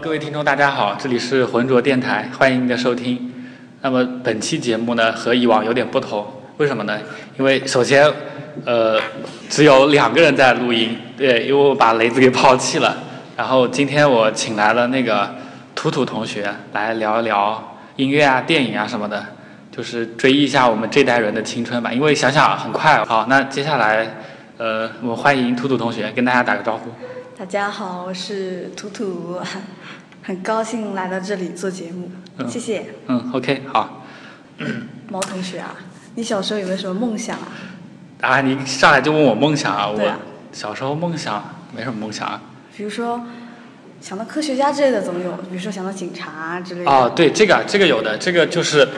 各位听众，大家好，这里是浑浊电台，欢迎您的收听。那么本期节目呢，和以往有点不同，为什么呢？因为首先，呃，只有两个人在录音，对，因为我把雷子给抛弃了。然后今天我请来了那个图图同学来聊一聊音乐啊、电影啊什么的，就是追忆一下我们这代人的青春吧。因为想想很快，好，那接下来，呃，我欢迎图图同学跟大家打个招呼。大家好，我是图图，很高兴来到这里做节目，嗯谢谢。嗯，OK，好。毛同学啊，你小时候有没有什么梦想啊？啊，你上来就问我梦想啊？我小时候梦想没什么梦想啊。比如说想到科学家之类的总有，比如说想到警察啊之类的。哦，对，这个这个有的，这个就是，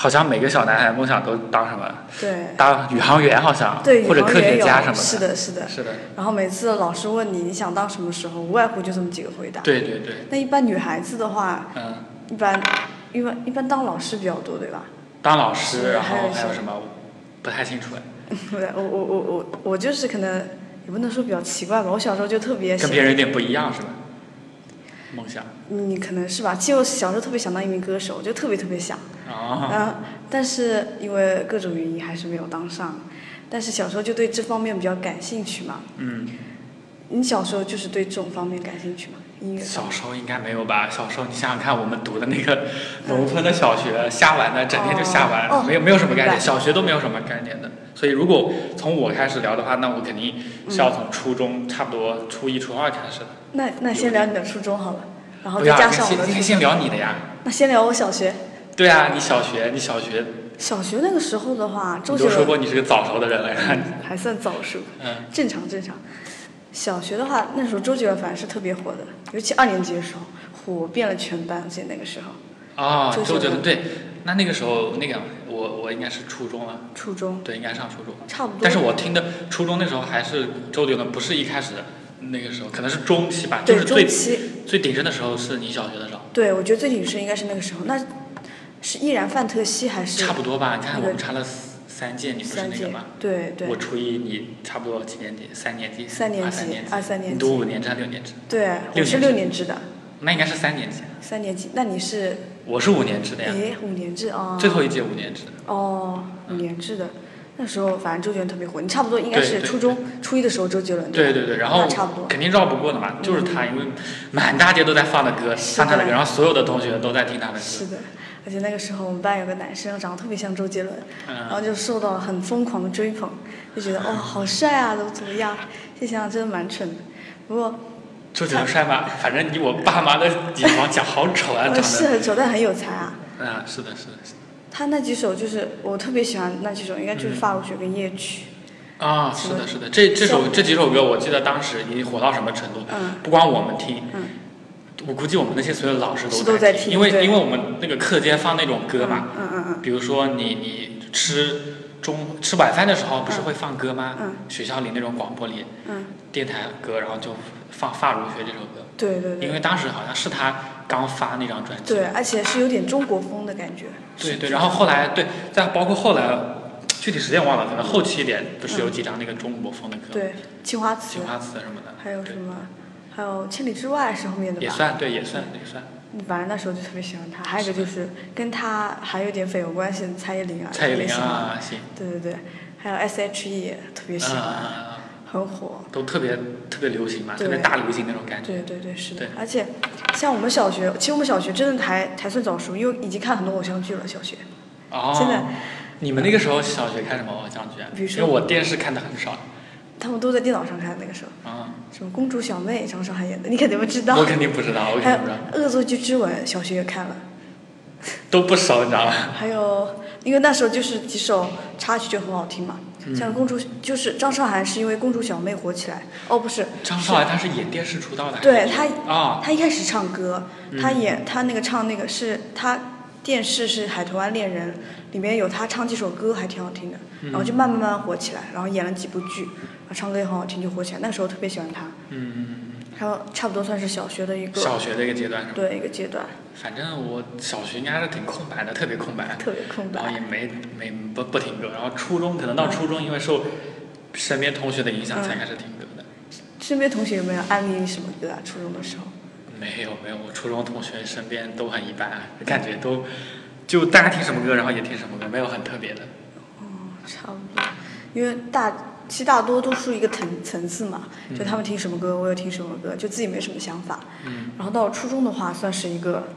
好像每个小男孩梦想都当什么？对当宇航员好像，对，或者科宇航员有学家什么的。是的，是的。是的，然后每次老师问你你想当什么时候，无外乎就这么几个回答。对对对，那一般女孩子的话，嗯，一般一般一般当老师比较多，对吧？当老师，然后还有什么？不太清楚哎，对，我我我我我就是可能也不能说比较奇怪吧，我小时候就特别喜跟别人有点不一样是吧？梦想你可能是吧，其实我小时候特别想当一名歌手，就特别特别想，啊，嗯，但是因为各种原因还是没有当上。但是小时候就对这方面比较感兴趣嘛。嗯，你小时候就是对这种方面感兴趣吗？音乐小？时候应该没有吧？小时候你想想看，我们读的那个农村的小学，瞎玩的，整天就瞎玩，哦没有没有什么概念，小学都没有什么概念的。所以如果从我开始聊的话，那我肯定是要从初中，差不多初一、初二开始的。那那先聊你的初中好了，然后再加上我的初中。先先先聊你的呀。那先聊我小学。对啊，你小学，你小学，小学那个时候的话，周杰伦都说过你是个早熟的人了，还算早熟，嗯，正常正常。小学的话，那时候周杰伦反正是特别火的，尤其二年级的时候，火遍了全班。记得那个时候，啊，周杰伦周杰伦对，那那个时候那个我我应该是初中了，初中对，应该上初中。差不多。但是我听的初中那时候还是周杰伦，不是一开始那个时候，可能是中期吧，就是最中期，最鼎盛的时候是你小学的时候，对我觉得最鼎盛应该是那个时候。那是依然范特西还是差不多吧？你看我们差了三届，你不是那个吗？？对对我初一，你差不多几年级？三年级？三年级二三年级？你读五年制还是六年制？对，我是六年制的，那应该是三年级。三年级。那你是我是五年制的呀，诶五年制哦。最后一届五年制。哦，五年制的。那时候反正周杰伦特别火，你差不多应该是初中初一的时候周杰伦对对对，然后差不多。肯定绕不过的嘛，就是他，因为满大街都在放的歌，是放他的歌，然后所有的同学都在听他的歌。是的，而且那个时候我们班有个男生长得特别像周杰伦，然后嗯，就受到了很疯狂的追捧，就觉得哦好帅啊，怎么怎么样，现想想真的蛮蠢的。不过周杰伦帅吗？反正以我爸妈的眼光讲，好丑啊，长呃是得。很丑，但很有才啊。嗯，是的，是的，是的。他那几首就是我特别喜欢那几首，应该就是《发如雪》跟《夜曲啊，是的，是的，这这首这几首歌，我记得当时已经火到什么程度？嗯不光我们听，嗯我估计我们那些所有老师是都都在听因为因为我们那个课间放那种》。歌嘛，嗯嗯嗯比如说你你吃中吃晚饭的时候不是会放歌吗？嗯学校里那种广播里嗯，电台歌，然后就放《发如雪》这首歌，对对对。因为当时好像是他刚发那张专辑。对，而且是有点中国风的感觉。对对，然后后来对，再包括后来具体时间忘了，可能后期一点不是有几张那个中国风的歌，对，青花瓷青，花瓷什么的，还有什么，还有千里之外是后面的吧？也算对，也算也算。反正那时候就特别喜欢他，还有一个就是跟他还有点绯闻关系的蔡依林啊，蔡依林啊，行，对对对，还有 S.H.E 特别喜欢，啊，很火。都特别特别流行嘛，特别大流行那种感觉。对对对，是的对。而且像我们小学，其实我们小学真的还还算早熟，因为已经看很多偶像剧了。小学哦，现在你们那个时候小学看什么偶像剧啊？比如说因为我电视看的很少他们都在电脑上看，那个时候啊，什么公主小妹，张韶涵演的，你肯定不知道。我肯定不知道，我还有肯定不知道，《恶作剧之吻》，小学也看了。都不熟，你知道吗？还有，因为那时候就是几首插曲就很好听嘛，嗯。像公主就是张韶涵是因为公主小妹火起来，哦不是，张韶涵她是演电视出道的，对她啊，她一开始唱歌，嗯。她演她那个唱那个是她电视是《海豚湾恋人》，里面有他唱几首歌还挺好听的，嗯然后就慢慢慢慢火起来，然后演了几部剧，然后唱歌也很好听就火起来，那时候特别喜欢他，嗯嗯还有差不多算是小学的一嗯，个小学的一个阶段是吧？对一个阶段，反正我小学应该还是挺空白的，特别空白，特别空白然后也。没没不不听歌，然后初中可能到初中，因为受身边同学的影响，嗯才开始听歌的。身边同学有没有安利你什么歌啊？初中的时候？嗯，没有没有，我初中同学身边都很一般，感觉都就大家听什么歌，然后也听什么歌，没有很特别的。哦差不多，因为大其实大多都是一个层层次嘛，就他们听什么歌，我也听什么歌，就自己没什么想法。嗯然后到了初中的话，算是一个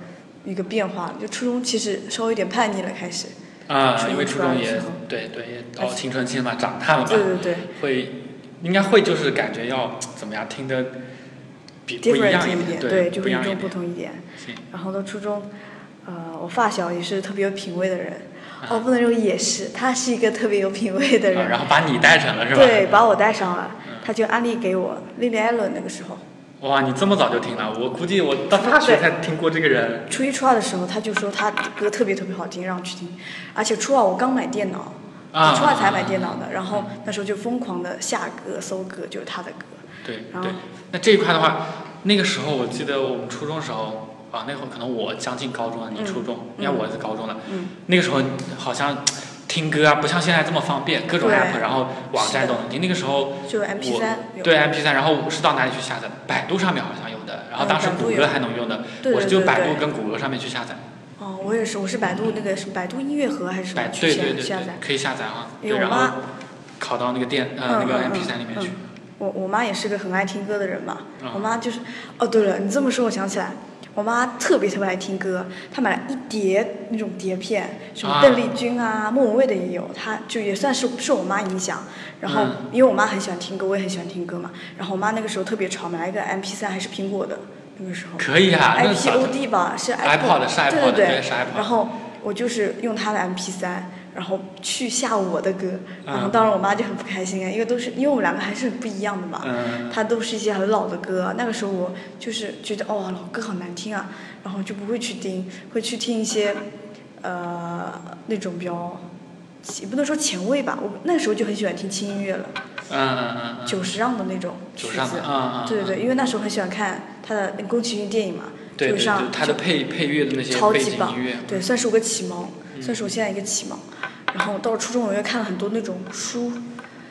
一个变化，就初中其实稍微有点叛逆了，开始。啊，因为初中也对对也到青春期嘛，长大了嘛，对对对会应该会就是感觉要怎么样听的比不一样，different 一点，对，就不一样一点与众不。同一点。然后到初中，呃，我发小也是特别有品味的人，啊哦，不能说也是，他是一个特别有品味的啊人。然后把你带上了是吧？对，把我带上了嗯，他就安利给我 Lily Allen 那个时候。哇，你这么早就听了，我估计我到大学才听过这个人。初一、初二的时候，他就说他的歌特别特别好听，让我去听。而且初二我刚买电脑，啊初二才买电脑的，然后那时候就疯狂的下歌、搜歌，就是他的歌。对对，那这一块的话，那个时候我记得我们初中时候啊，那会儿可能我将近高中了，你嗯初中，应该我是高中了。嗯，那个时候好像听歌啊，不像现在这么方便，各种 app，然后网站都能听。那个时候就 MP 三。对 MP 三然后是到哪里去下载？百度上面好像有的，然后嗯当时谷歌还能用的，对我是就百度跟谷歌上面去下载。哦，我也是，我是百度那个是百度音乐盒还是什百么去下对对对对？可以下载哈。对，然后拷到那个电呃那个嗯嗯 MP 嗯3里面去。我我妈也是个很爱听歌的人嘛，嗯我妈就是，哦对了，你这么说我想起来，我妈特别特别爱听歌，她买了一叠那种碟片，什么啊。邓丽君啊、莫文蔚的也有，她就也算是受我妈影响。然后嗯。因为我妈很喜欢听歌，我也很喜欢听歌嘛，然后我妈那个时候特别潮，买了一个 MP 3还是苹果的，那个时候。可以啊，iPod 吧，是？iPod 对对对然后我就是用她的 MP 3然后去下我的歌，然后嗯当时我妈就很不开心啊，因为都是因为我们两个还是很不一样的嘛。她都是一些很老的歌，那个时候我就是觉得哦老歌好难听啊，然后就不会去听，会去听一些呃那种比较也不能说前卫吧，我那个时候就很喜欢听轻音乐了，嗯嗯嗯嗯。久石让的那种曲子对对对，因为那时候很喜欢看他的宫崎骏电影嘛，对对对就上，它的配配乐的那些超级棒音乐，对，算是我个启蒙，嗯算是我现在一个启蒙。然后到了初中，我又看了很多那种书，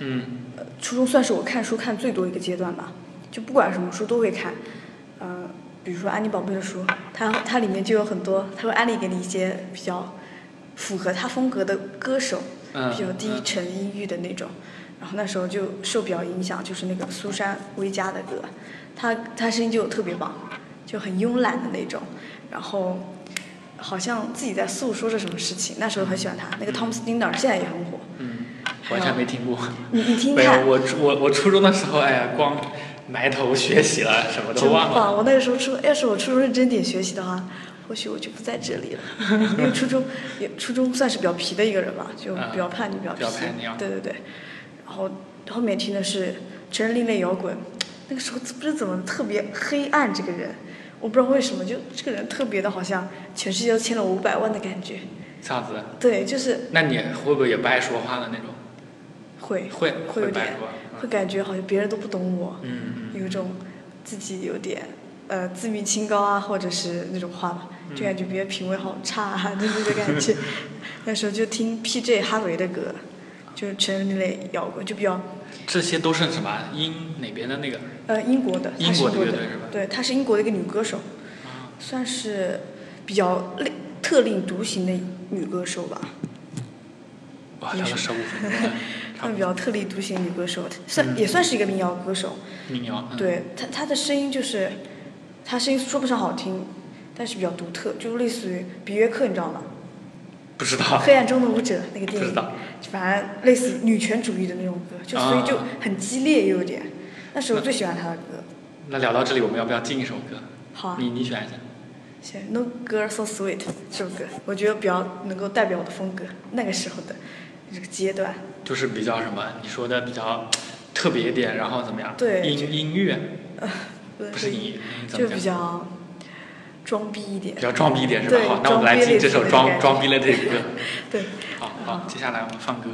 嗯呃，初中算是我看书看最多一个阶段吧，就不管什么书都会看，嗯、比如说安妮宝贝的书，它它里面就有很多，它会安利给你一些比较符合他风格的歌手，嗯比较低嗯沉阴郁的那种。然后那时候就受比较影响，就是那个苏珊维嘉的歌，她她声音就特别棒，就很慵懒的那种，然后好像自己在诉说着什么事情。那时候很喜欢他，那个 Tom Skinner 现在也很火，嗯，完全没听过。你你听没有，看。我初我我初中的时候，哎呀，光埋头学习了，什么都忘了。棒！我那个时候初，要是我初中认真点学习的话，或许我就不在这里了。因为初中也初中算是比较皮的一个人吧，就比较叛逆，比较比较叛逆啊对对对。然后后面听的是成人另类摇滚，那个时候不知怎么特别黑暗，这个人，我不知道为什么，就这个人特别的好像全世界都欠了我五百万的感觉。这样子，对，就是那你会不会也不爱说话的那种？会会会有点。会感觉好像别人都不懂我。嗯嗯有一种自己有点呃自命清高啊，或者是那种话吧，嗯就感觉别人品味好差啊，就那个感觉。那时候就听 P.J. 哈维的歌，就是成人类摇滚，就比较这些都是什么英哪边的那个？呃英国的，她是英国的对，她是英国的一个女歌手，啊，算是比较另特立独行的女歌手吧。哇，也是聊了十五分钟了，差算比。较特立独行的女歌手，算、嗯也算是一个民谣歌手。民谣。嗯，对她，她的声音就是，她声音说不上好听，但是比较独特，就类似于《比约克》，你知道吗？不知道。黑暗中的舞者那个电影，不知道。反正类似女权主义的那种歌，就所以就啊很激烈，又有点。那是我最喜欢他的歌。那聊到这里，我们要不要进一首歌？好啊，你你选一下。行，No Girl So Sweet 这首歌，我觉得比较能够代表我的风格，那个时候的这个阶段。就是比较什么？你说的比较特别一点，然后怎么样？对音音乐不不是音乐，就？比较装逼一点比。较装逼一点是吧？好，那我们来听这首装装装逼类的歌。对，好好，接下来我们放歌。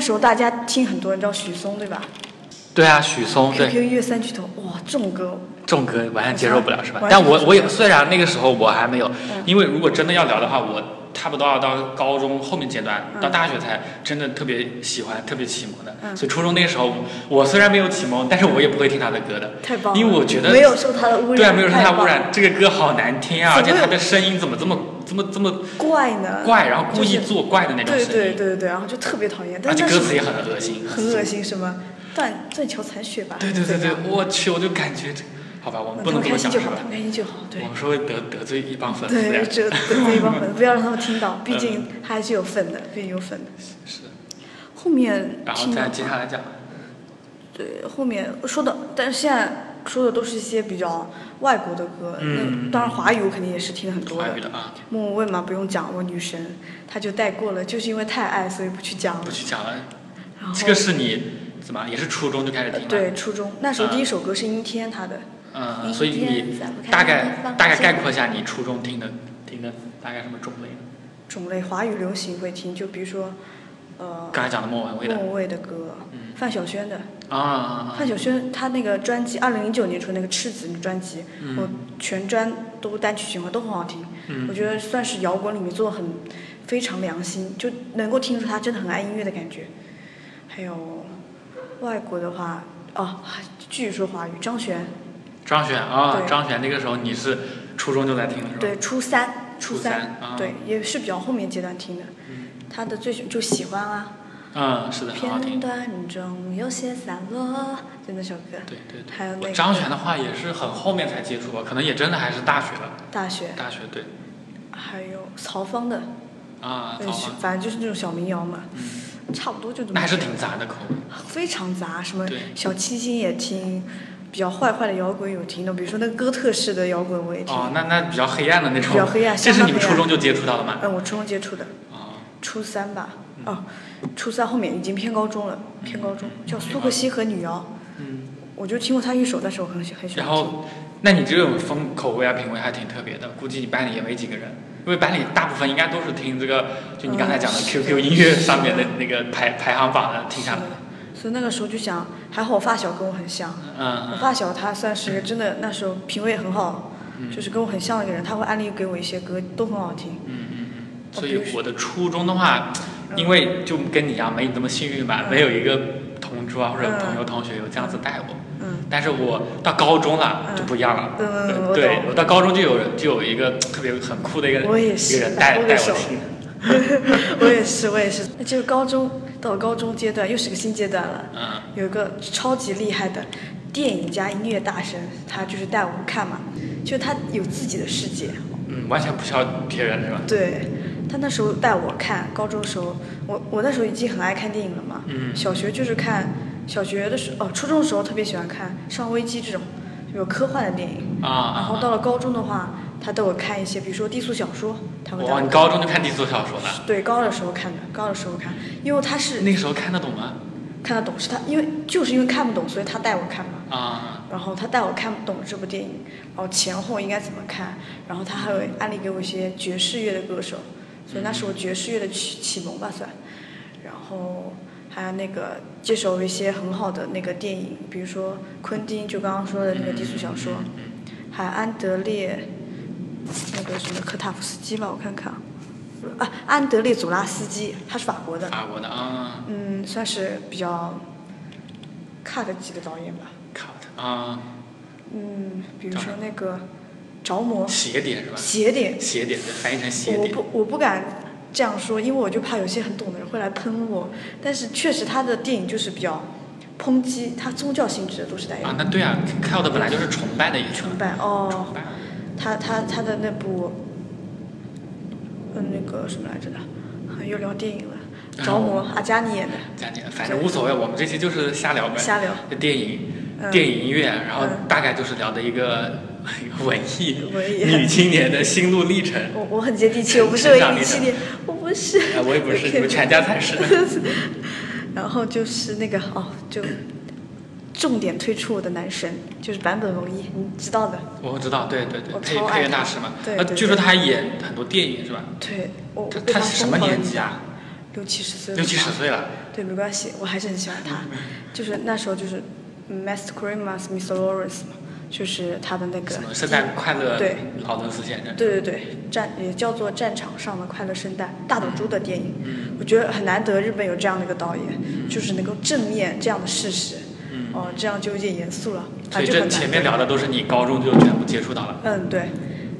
那时候大家听很多人知道许嵩对吧？对啊，许嵩对？QQ 音乐三巨头，哇，这种歌，这种歌完全接受不了是吧？但我我也虽然那个时候我还没有，嗯。因为如果真的要聊的话，我差不多要到高中后面阶段，嗯到大学才真的特别喜欢、特别启蒙的。嗯。所以初中那个时候，我虽然没有启蒙，但是我也不会听他的歌的，太棒了，因为我觉得没有受他的污染，对啊，没有受他污染，这个歌好难听啊，而且他的声音怎么这么这么这么怪呢，怪，然后故意就是做怪的那种对声音，对对对，然后就特别讨厌，而但那是且歌词也很恶心，很恶心，什么？断断桥残雪吧，对对对对，我去，我就感觉这，好吧，我们嗯不能这么想们开心就好，他？们开心就好，对。我。们说会得得罪一帮粉丝对，得罪一帮粉丝，不要让他们听到，毕竟他还是有粉的，毕竟有粉的。是，后面然后再接下来讲，对，后面说的，但是现在说的都是一些比较外国的歌，嗯那当然华语我肯定也是听的很多的。的啊，莫文蔚嘛，不用讲，我女神，她就带过了，就是因为太爱，所以不去讲了不。去讲了。然后这个是你怎么也是初中就开始听对，初中那时候啊第一首歌是阴天，她的。嗯，所以你大概大概概括一下你初中听的听的大概什么种类？种类华语流行会听，就比如说，呃，刚才讲的莫文蔚的。莫文蔚的歌，嗯。范晓萱的。啊啊啊。范晓萱她那个专辑，二零零九年出那个《赤子》的专辑，嗯。我全专都单曲循环都很好听，嗯。我觉得算是摇滚里面做的很非常良心，就能够听出她真的很爱音乐的感觉。还有外国的话，哦，还继续说华语，张悬，张悬啊，对。张悬那个时候你是初中就在听了是吧？对，初三，初初三啊。对，也是比较后面阶段听的。嗯他的最喜就喜欢啊，嗯，是的，很好片。段中有些散落，就那首歌。对对对。还有那个张悬的话也是很后面才接触吧，可能也真的还是大学了。大学，大学对还有曹芳的，啊，呃好吧，是反正就是那种小民谣嘛，嗯，差不多就这么。那还是挺杂的口味。非常杂，什么小清新也听，比较坏坏的摇滚有听的，比如说那个哥特式的摇滚我也听。哦，那那比较黑暗的那种。比较黑暗这是你们初中就接触到的吗？嗯，我初中接触的，啊，初三吧，哦，初三后面已经偏高中了，偏高中，叫苏克西和女妖，嗯。我就听过他一首，但是我很喜很喜欢。然后，那你这种风口味啊、品味还挺特别的，估计你班里也没几个人，因为班里大部分应该都是听这个，就你刚才讲的嗯 QQ 音乐上面的那个排排行榜的听下来。所以那个时候就想，还好我发小跟我很像，我嗯发小他算是真的那时候品味很好，嗯就是跟我很像的一个人，他会安利给我一些歌，都很好听。嗯。所以我的初中的话，因为就跟你一样没你这么幸运吧，嗯。没有一个同桌啊或者朋友同学有这样子带我。嗯，但是我到高中了嗯。就不一样了，嗯对我到高中就有人就有一个特别很酷的一个我也一个人带带我听，我也是，我也是。那就是高中到高中阶段，又是个新阶段了。嗯。有一个超级厉害的电影加音乐大神，他就是带我们看嘛，就他有自己的世界。嗯，完全不需要别人是吧？对，他那时候带我看，高中的时候，我我那时候已经很爱看电影了嘛。嗯小学就是看，小学的时候，哦，初中的时候特别喜欢看《上危机》这种，就有科幻的电影。啊啊然后到了高中的话，他带我看一些，比如说低俗小说，他会带哇，我看。你高中就看低俗小说了？对，高二的时候看的，高二的时候看，因为他是那个时候看得懂吗？看得懂，是他，因为就是因为看不懂，所以他带我看嘛。啊，然后他带我看不懂这部电影，然后前后应该怎么看，然后他还会安利给我一些爵士乐的歌手，所以那是我爵士乐的启启蒙吧算。然后还有那个接手一些很好的那个电影，比如说昆汀就刚刚说的那个低俗小说，还有安德烈那个什么科塔夫斯基吧，我看看。啊，啊安德烈祖拉斯基，他是法国的，法国的啊。嗯，算是比较 cut 级的导演吧。，cut 啊，嗯，比如说那个着魔邪点是吧？邪点，邪点对，翻译成邪点。我不我不敢这样说，因为我就怕有些很懂的人会来喷我。但是确实他的电影就是比较抨击，他宗教性质的都是带有啊，那对啊，cut 本来就是崇拜的意思。崇拜哦崇。拜。他他他的那部，嗯，那个什么来着的，啊又聊电影了，着魔，阿加尼演的，再见，反正无所谓，我们这期就是瞎聊呗。瞎聊。电影、嗯电影音乐，然后嗯大概就是聊的一个 文艺文艺女青年的心路历程。我我很接地气，我不是文艺女青年，我不是。啊，我也不是，你们全家才是。然后就是那个哦，就重点推出我的男神，就是坂本龙一，你知道的。我知道，对对对我，配配乐大师嘛。对对呃据说他还演很多电影是吧？对，他他是什么年纪啊？六七十岁了。六七十岁了。对，没关系，我还是很喜欢他。就是那时候就是 Master Christmas Mr. Lawrence 嘛，就是他的那个。什么圣诞快乐？对。劳伦斯先生。对对对，战也叫做战场上的快乐圣诞，大岛渚的电影。嗯。我觉得很难得，日本有这样的一个导演，就是能够正面这样的事实。嗯。哦，这样就有点严肃了。所以这前面聊的都是你高中就全部接触到了。嗯，对，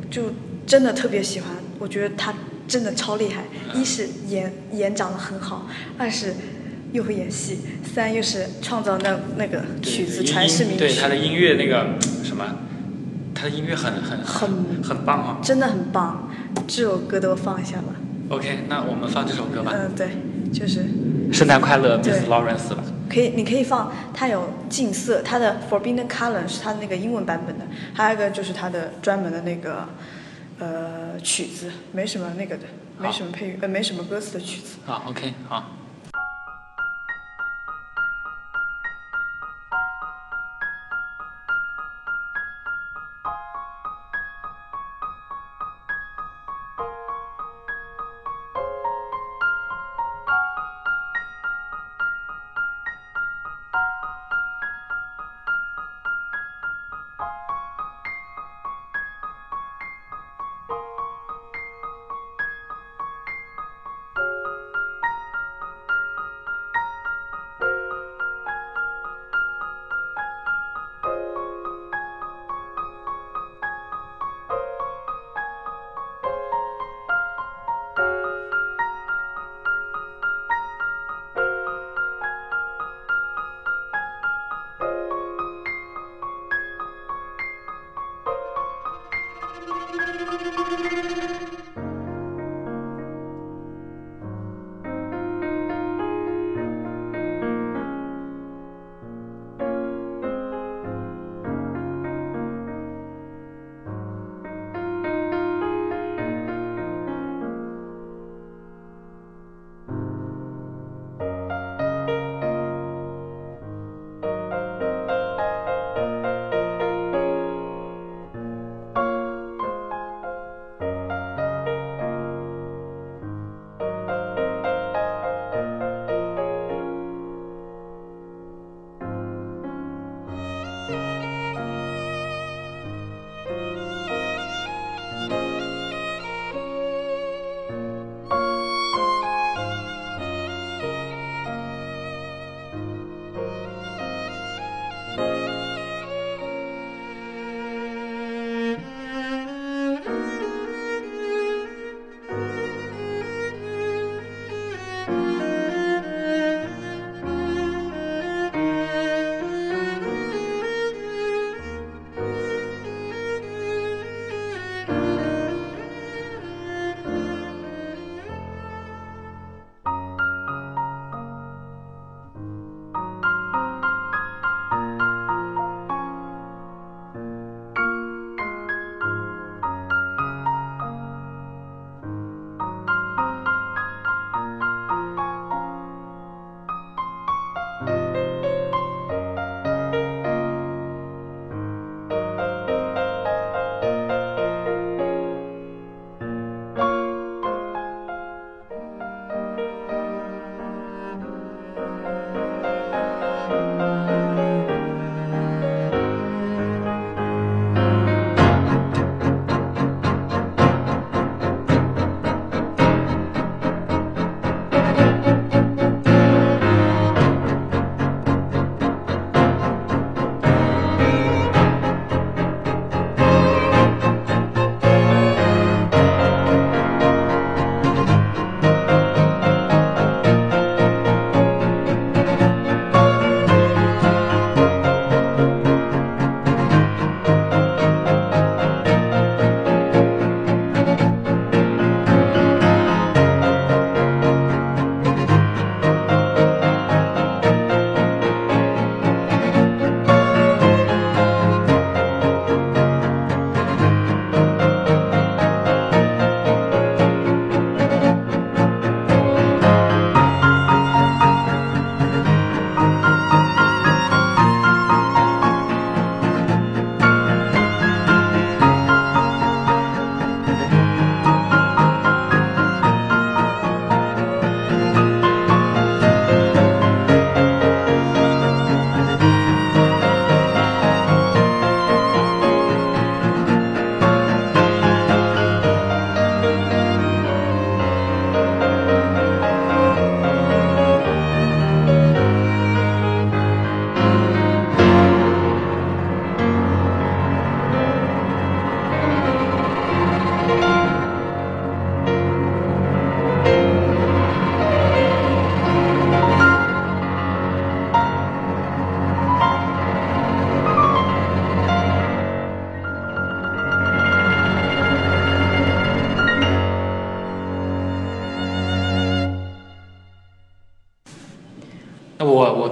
就真的特别喜欢，我觉得他真的超厉害。一是演演长得很好，二是又会演戏，三又是创造那那个曲子传世名曲。对他的音乐那个什么，他的音乐很很很很棒啊！真的很棒，这首歌都放一下吧。OK，那我们放这首歌吧。嗯，对，就是圣诞快乐，Miss Lawrence 吧。可以，你可以放，它有近色，它的 Forbidden Color 是它那个英文版本的，还有一个就是它的专门的那个呃曲子，没什么那个的，没什么配乐，呃，没什么歌词的曲子。好，OK，好。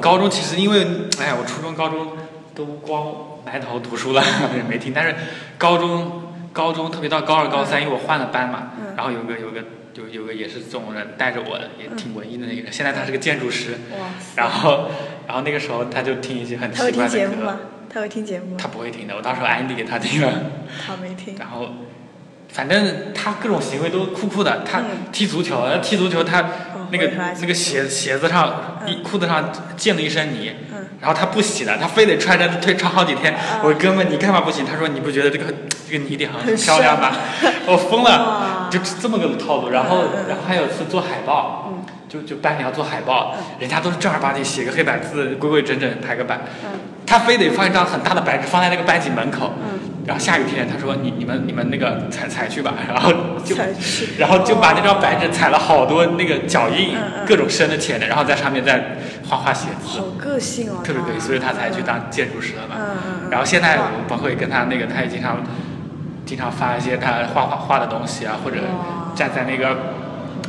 高中其实因为，哎呀，我初中高中都光埋头读书了，也 没听。但是高中高中特别到高二高三，因为我换了班嘛，嗯然后有个有个有有个也是这种人带着我的，也挺文艺的那个人。现在他是个建筑师，哇！然后然后那个时候他就听一些很他会听奇怪的歌节目吗，？他会听节目吗？他不会听的，我到时候安利给他听了。他没听。然后，反正他各种行为都酷酷的。他嗯踢足球，呃踢足球他哦那个那个鞋鞋子上一嗯裤子上溅了一身泥，嗯然后他不洗的，他非得穿着腿穿好几天。啊我说哥们，你干嘛不洗？他说你不觉得这个这个泥点很很漂亮吗？我疯了，就这么个套路。然后然后还有次做海报，嗯就就班里要做海报嗯，人家都是正儿八经写个黑板字，规规整整排个版，嗯他非得放一张很大的白纸放在那个班级门口。嗯，然后下雨天，他说你你们你们那个踩踩去吧，然后就。然后就把那张白纸踩了好多那个脚印各种深的浅的，然后在上面再画画写字好，个性哦。特别可以，所以他才去当建筑师了嘛。嗯嗯嗯。然后现在我包括也跟他那个，他也经常经常发一些他画画画的东西啊，或者站在那个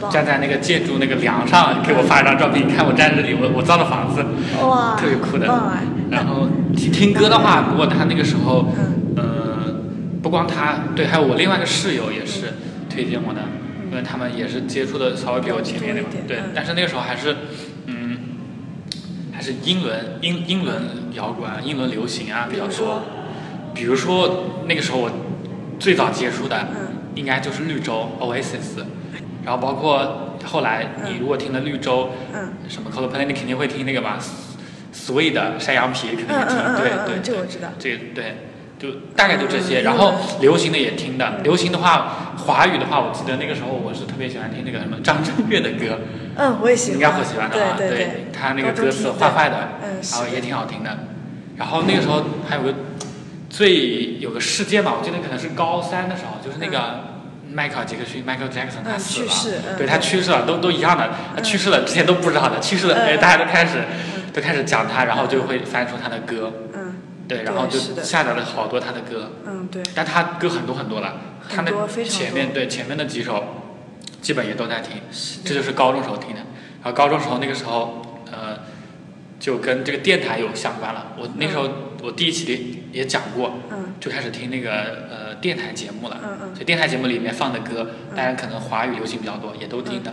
站在那个建筑那个梁上给我发一张照片，你看我站这里，我我造的房子，哇，特别酷的。然后听听歌的话，不过他那个时候，不光他，对，还有我另外一个室友也是推荐我的，因为他们也是接触的稍微比我前面点对但是那个时候还是，嗯，还是英伦英英伦摇滚、啊、英伦流行啊比较多，比如说？那个时候我最早接触的，嗯。应该就是绿洲 Oasis，然后包括后来你如果听了绿洲，嗯。什么 Coldplay，你肯定会听那个吧，Sweet 的山羊皮肯定也听，对对，这个我知道。这对，就大概就这些。嗯然后嗯流行的也听的，流行的话，华语的话，我记得那个时候我是特别喜欢听那个什么张震岳的歌，嗯，我也喜欢。应该会喜欢的啊，对对他那个歌词坏坏的，嗯，然后也。挺好听的。然后那个时候还有个最有个事件吧，我记得可能是高三的时候，就是那个。迈克尔·杰克逊 （Michael Jackson） 他嗯死了，去世嗯对他去世了，都都一样的。他去世了之前都不知道的，去世了，嗯哎，大家都开始都开始讲他，然后就会翻出他的歌，嗯对，然后就下载了好多他的歌，嗯，对。但他歌很多很多了，他很那前面对前面的几首，基本也都在听，是这就是高中时候听的。然后高中时候那个时候，呃，就跟这个电台有相关了。我那时候我第一期里也讲过，嗯就开始听那个呃电台节目了。嗯嗯所以电台节目里面放的歌，嗯当然可能华语流行比较多，也都听的。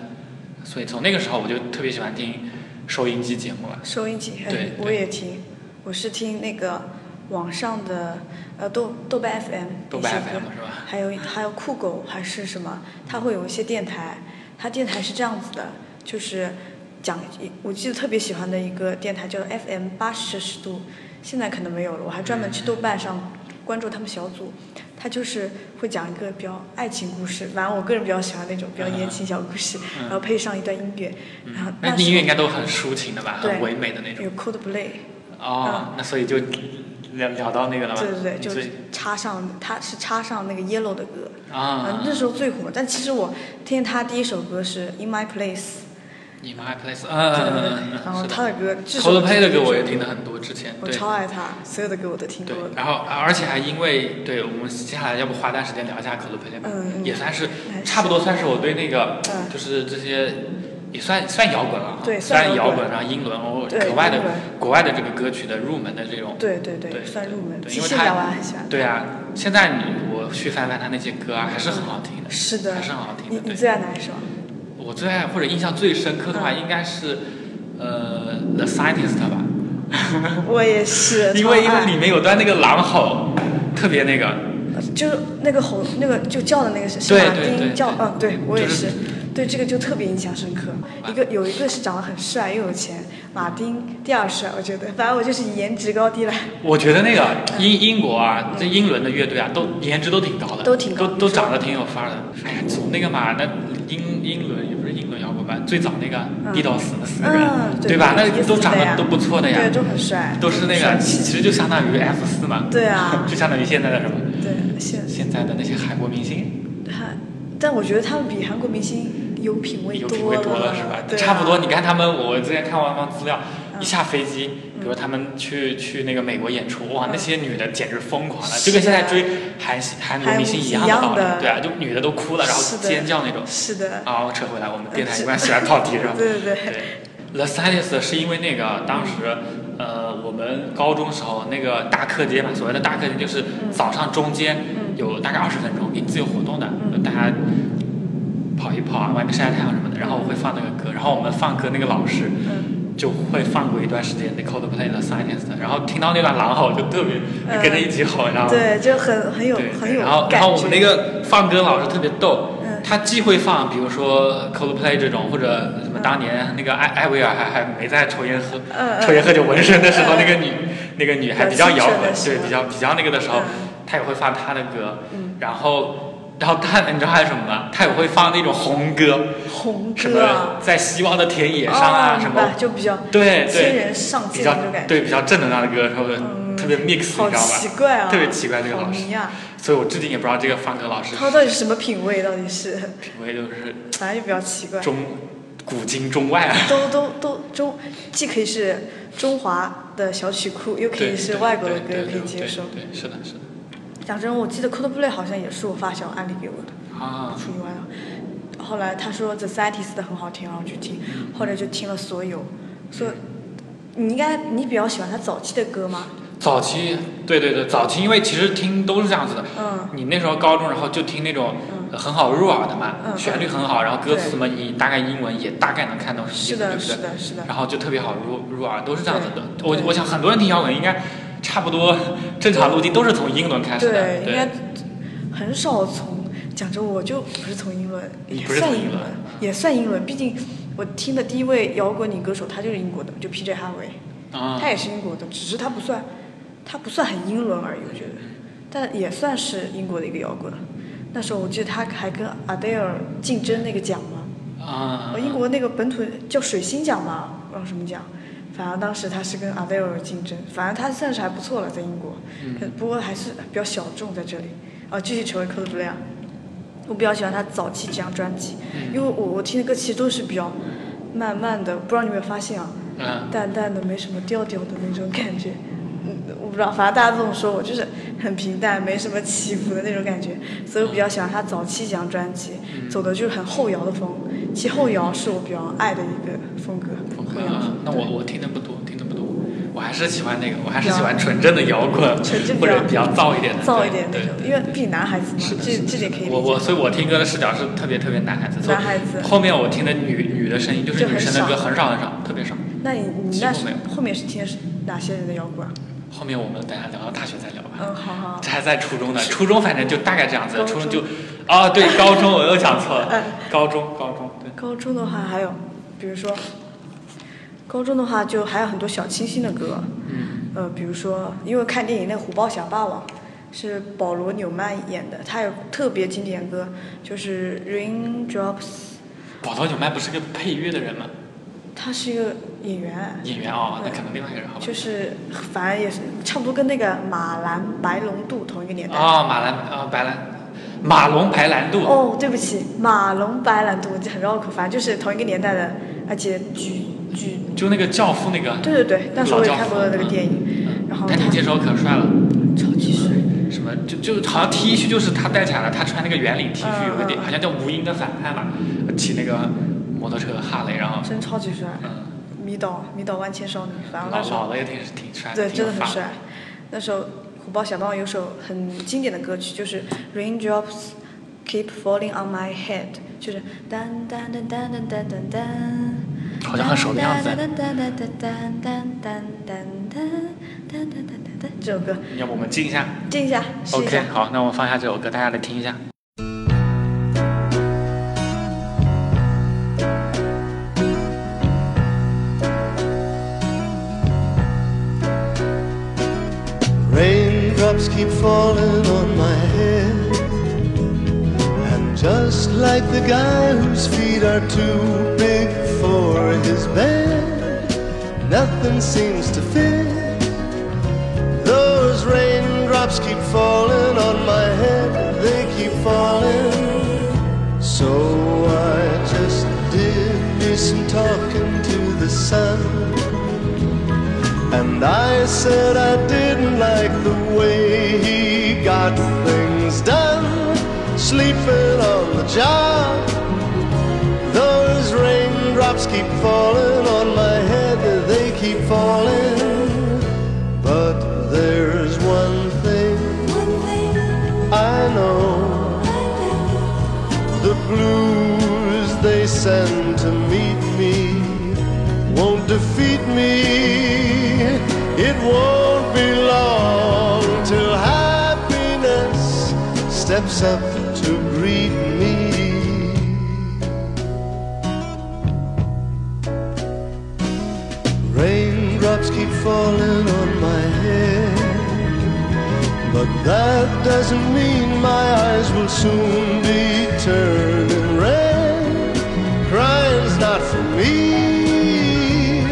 所以从那个时候我就特别喜欢听收音机节目了。收音机，哎对我也听，我是听那个网上的呃豆豆瓣 FM 豆瓣 FM 是吧？还有还有酷狗还是什么，它会有一些电台，它电台是这样子的，就是讲一我记得特别喜欢的一个电台叫 FM 八十摄氏度，现在可能没有了，我还专门去豆瓣上关注他们小组，它就是会讲一个比较爱情故事，反正我个人比较喜欢那种比较言情小故事，嗯然后配上一段音乐，然后嗯，那音乐应该都很抒情的吧，很唯美的那种。有 Coldplay。哦，那所以就聊聊到那个了吗？对对对，就插上，他是插上那个 Yellow 的歌，啊嗯，那时候最火。但其实我听他第一首歌是 In My Place。In My Place，嗯嗯嗯嗯然后嗯，他的歌，这首 Coldplay 的歌我也听了很多，之前我超爱他，所有的歌我都听对过，。然后而且还因为对我们接下来要不花段时间聊一下 Coldplay 吧，嗯嗯也算是差不多算是我对那个嗯就是这些。也算算摇滚了，对算算摇滚然后英伦哦，对国外的国外的这个歌曲的入门的这种，对对对算入门。对因为他机械摇我很喜欢。对啊，现在你我去翻翻他那些歌啊，还是很好听的，是的还是很好听你你最爱哪一首？我最爱或者印象最深刻的话，嗯应该是呃 The Scientist 吧，我也是，因为因为里面有段那个狼吼，特别那个，就是那个吼，那个就叫的那个是是马丁叫，嗯，对我也就是是，对这个就特别印象深刻。一个有一个是长得很帅又有钱，马丁第二帅，我觉得，反正我就是以颜值高低来。我觉得那个英英国啊，这英伦的乐队啊，都颜值都挺高的，都挺高都都长得挺有范儿的。哎呀，从那个嘛，那英英伦也不是英伦摇滚吧，最早那个嗯 Beatles 那四个人，嗯，对吧？那都长得都不错的呀对，，都很帅，都是那个，其其实就相当于 F 四嘛，对啊 就相当于现在的什么，对，现现在的那些韩国明星。还，但我觉得他们比韩国明星有品味有品味多了了是吧？啊。差不多，你看他们，我之前看完帮资料，嗯。一下飞机，比如他们去去那个美国演出，哇，嗯。那些女的简直疯狂了，是就跟现在追韩韩流明星一一样的道理，对啊，就女的都哭了，然后尖叫那种。是的，啊，我扯回来，我们电台一般喜欢跑题是吧？对 对对。对，The Scientist 是因为那个当时，呃，我们高中时候那个大课间嘛，所谓的大课间就是早上中间有大概二十分钟给你自由活动的，嗯。大家跑一跑啊，外面晒晒太阳什么的。然后我会放那个歌，然后我们放歌那个老师嗯。就会放过一段时间那 Coldplay 的 Scientist，然后听到那段狼吼就特别跟着一起吼，然后对，就很很有，很有然后。然后我们那个放歌老师特别逗，嗯。他既会放比如说 Coldplay 这种，或者什么当年那个艾艾薇儿还还没在抽烟喝、抽烟喝酒纹身的时候，那个女那个女孩比较摇滚，对，比较比较那个的时候，嗯。他也会放他的歌，嗯。然后然后他你知道还有什么吗？他也会放那种红歌，红歌在希望的田野上啊，哦什么就比较对千对人上。对比较正能量的歌，特别 mix，你知道吧？奇怪啊，特别奇怪这个老师啊！所以我至今也不知道这个方格老师他到底是什么品味？到底是，品味就是反正就比较奇怪。中古今中外啊。都都都中，既可以是中华的小曲库，又可以是外国的歌，可以接受。对，对是的，是的。讲真，我记得 Coldplay 好像也是我发小安利给我的，啊不，出意外的。后来他说 The Scientist 很好听，然后就听，后来就听了所有，所以。你应该你比较喜欢他早期的歌吗？早期，对对对，早期因为其实听都是这样子的。嗯你那时候高中，然后就听那种很好入耳的嘛，嗯旋律很好，然后歌词对什么你大概英文也大概能看懂什么意思，对是的，不对？是的，是的。然后就特别好入入耳，都是这样子的。对对我我想很多人听摇滚应该差不多 正常路径都是从英伦开始的。对，应该，很少从讲真，我就不是从英伦，不是从英伦算英伦，也算英伦。毕竟我听的第一位摇滚女歌手，她就是英国的，就 P.J. Harvey，啊她也是英国的，只是她不算，她不算很英伦而已，我觉得，但也算是英国的一个摇滚。那时候我记得她还跟 Adele 竞争那个奖嘛，啊呃，英国那个本土叫水星奖嘛，不知道什么奖。反而当时他是跟 Adele 竞争，反正他算是还不错了，在英国，嗯。可不过还是比较小众在这里。啊，继续成为 Coldplay 啊，我比较喜欢他早期几张专辑，嗯。因为我我听的歌其实都是比较慢慢的，不知道你有没有发现啊，嗯。淡淡的没什么调调的那种感觉。嗯，我不知道，反正大家都这么说我，就是很平淡，没什么起伏的那种感觉，所以我比较喜欢他早期几张专辑，嗯走的就是很后摇的风。其实后摇是我比较爱的一个风格，后摇。啊，那我我听的不多，听的不多，我还是喜欢那个，我还是喜欢纯正的摇滚，纯正或者比较燥一点的，燥一点那种，因为毕竟男孩子嘛这这点可以。我我所以，我听歌的视角是特别特别男孩子。男孩子后面我听的女女的声音，就是女生的歌很少很少，特别少。那你你那后面是听的是哪些人的摇滚啊？后面我们等下聊到大学再聊吧。嗯，好好。这还在初中呢，初中反正就大概这样子，初中就，啊对，高中我又讲错了嗯，高中高中对。高中的话还有，比如说，高中的话就还有很多小清新的歌，嗯，呃，比如说因为看电影那个《虎豹小霸王》是保罗纽曼演的，他有特别经典歌，就是《Raindrops》，保罗纽曼不是个配乐的人吗？他是一个演员，演员哦，那可能另外一个人好吧。就是反正也是差不多跟那个马兰白龙度同一个年代。哦，马兰啊白兰，马龙白兰度。哦，对不起，马龙白兰度，这很绕口，反正就是同一个年代的，而且举举，就那个教父那个。对对对，但是我也看过老教父那个电影，嗯然后他但那这时候可帅了，超级帅，什么就就好像 T 恤就是他带起来的，他穿那个圆领 T 恤，嗯有个点嗯好像叫无音的反派吧，起那个摩托车哈雷，然后真超级帅，嗯，迷倒迷倒万千少女，反正那老时候老了也挺挺帅，对真的很帅。那时候虎豹小霸王有首很经典的歌曲，就是 Raindrops Keep Falling on My Head，就是当当当当当当当当。好像很熟的样子。这首歌，要不我们静一下静一下，试一？OK，好，那我们放下这首歌，大家来听一下。Raindrops keep falling on my head. And just like the guy whose feet are too big for his bed, nothing seems to fit. Those raindrops keep falling And I said I didn't like the way he got things done, sleeping on the job. Those raindrops keep falling on my head, they keep falling. But there's one thing I know the blues they send to meet me won't defeat me. Steps up to greet me. Raindrops keep falling on my head. But that doesn't mean my eyes will soon be turning red. Crying's not for me,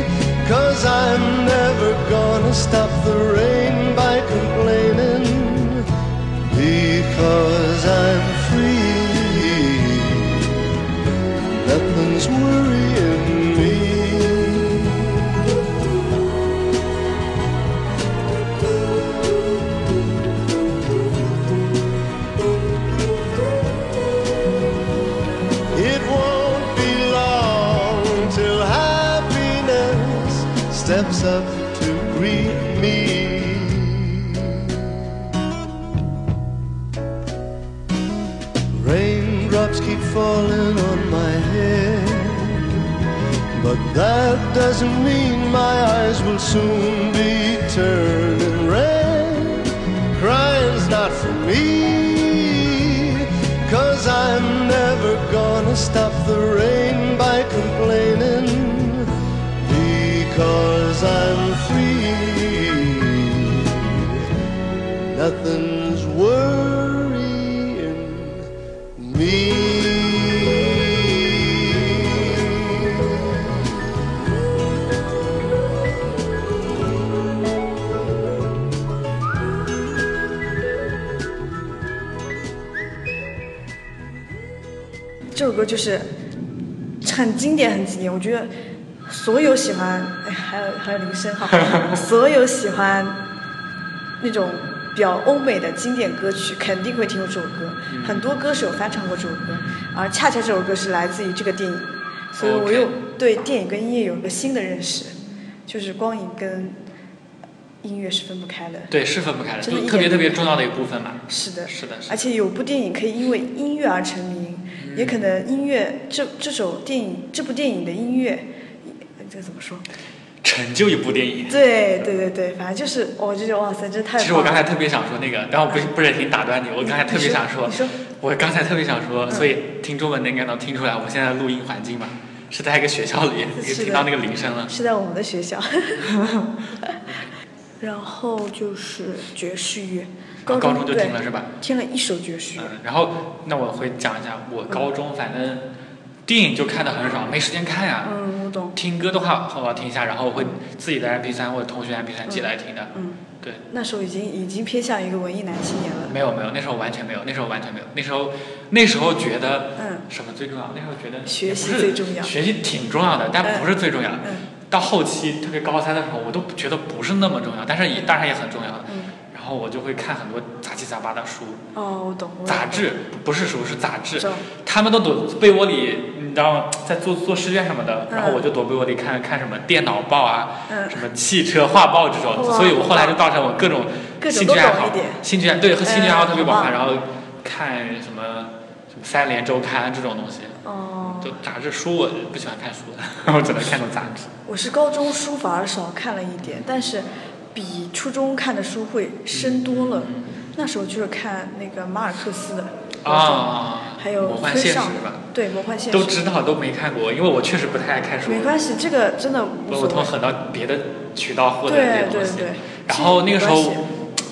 cause I'm never gonna stop Because I'm that doesn't mean my eyes will soon be turning red. Crying's not for me, cause I'm never gonna stop the rain by complaining, because 这首歌就是很经典，很经典。我觉得所有喜欢，哎，还有还有铃声哈，所有喜欢那种比较欧美的经典歌曲，肯定会听过这首歌。很多歌手翻唱过这首歌，而恰恰这首歌是来自于这个电影，所以我又对电影跟音乐有一个新的认识，就是光影跟音乐是分不开的。对，是分不开的，就特别特别重要的一部分嘛。是的，是的，是的。而且有部电影可以因为音乐而成名，也可能音乐这这首电影这部电影的音乐，这个怎么说？成就一部电影。对对对对，反正就是我就觉得哇塞，这太其实我刚才特别想说那个，但我不是不忍心打断你，我刚才特别想说你说说，我刚才特别想说，嗯所以听众们应该能听出来，我现在的录音环境嘛，是在一个学校里，是的听到那个铃声了。是在我们的学校。然后就是爵士乐，高中中就听了是吧？听了一首爵士，嗯，然后那我会讲一下，我高中反正电影就看的很少，没时间看呀。嗯，我懂，听歌的话，偶尔听一下，然后会自己的 MP 三或者同学 MP 三寄来听的。嗯，对，那时候已经已经偏向一个文艺男青年了。没有没有，那时候完全没有，那时候完全没有，那时候那时候觉得嗯什么最重要？那时候觉得学习最重要学习挺重要的，但不是最重要的。嗯到后期，特别高三的时候，我都觉得不是那么重要，但是也当然也很重要的。嗯，然后我就会看很多杂七杂八的书，哦，我懂。我杂志不是书是杂志，他们都躲被窝里，你知道吗？在做做试卷什么的，嗯。然后我就躲被窝里看看什么电脑报啊，嗯。什么汽车画报这种，所以我后来就造成我各种各种兴趣爱好兴趣爱对和兴趣爱好特别广泛，嗯。然后看什么什么三联周刊这种东西，哦，就杂志书我不喜欢看书的，我只能看种杂志。我是高中书反而少看了一点，但是比初中看的书会深多了。那时候就是看那个马尔克斯的，啊，还有魔幻现实吧，对魔幻现实都知道都没看过，因为我确实不太爱看书。没关系，这个真的无我所谓。从很多别的渠道获得这些东西。对对对然后那个时候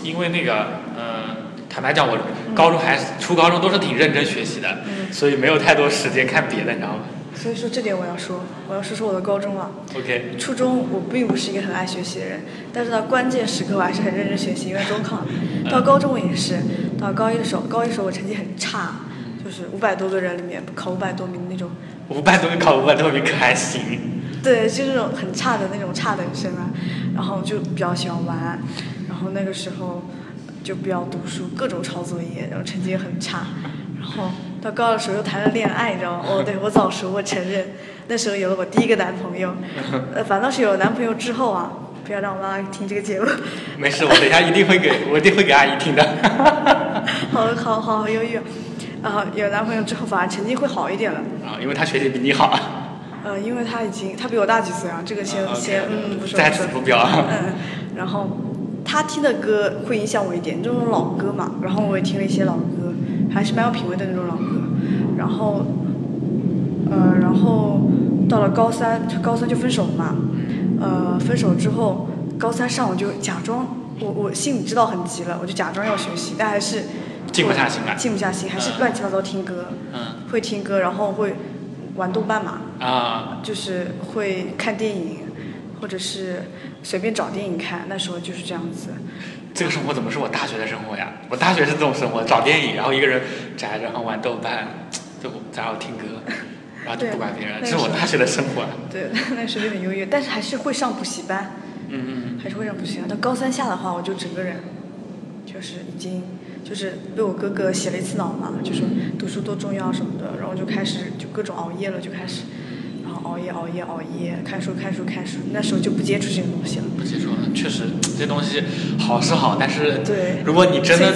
因为那个，嗯、坦白讲，我高中还是、初高中都是挺认真学习的，嗯所以没有太多时间看别的，你知道吗所以说这点我要说，我要说说我的高中了。？OK，初中我并不是一个很爱学习的人，但是到关键时刻我还是很认真学习，因为中考。到高中我也是，到高一的时候，高一的时候我成绩很差，就是五百多个人里面考五百多名的那种，五百多名考五百多名可还行。对，就是那种很差的那种差等生啊。然后就比较喜欢玩，然后那个时候就比较读书，各种抄作业，然后成绩也很差。然后到高二的时候又谈了恋爱，你知道吗？哦，对我早熟，我承认，那时候有了我第一个男朋友。呃，反倒是有了男朋友之后啊，不要让我妈妈听这个节目。没事，我等一下一定会给我一定会给阿姨听的。好好好好忧郁啊！啊，有男朋友之后反而成绩会好一点了。啊，因为他学习比你好。呃，因为他已经他比我大几岁啊，这个先先嗯不说在不说此不表。嗯，然后他听的歌会影响我一点，这种老歌嘛，然后我也听了一些老歌，还是蛮有品味的那种老歌。然后，呃，然后到了高三，高三就分手了嘛。呃，分手之后，高三上午就假装，我我心里知道很急了，我就假装要学习，但还是静不下心来静不下心，还是嗯乱七八糟听歌，嗯会听歌，然后会玩豆瓣嘛。啊，就是会看电影，或者是随便找电影看，那时候就是这样子。这个生活怎么是我大学的生活呀？我大学是这种生活，找电影，然后一个人宅着，然后玩豆瓣，就然后听歌，然后就不管别人，这是我大学的生活。对，那时候有点优越，但是还是会上补习班，嗯嗯还是会上补习班。到高三下的话，我就整个人就是已经就是被我哥哥洗了一次脑嘛，就说读书多重要什么的，然后就开始就各种熬夜了，就开始，然后熬夜熬夜熬夜，看书看书看书，那时候就不接触这些东西了。不接触了，确实这东西好是好，但是对如果你真的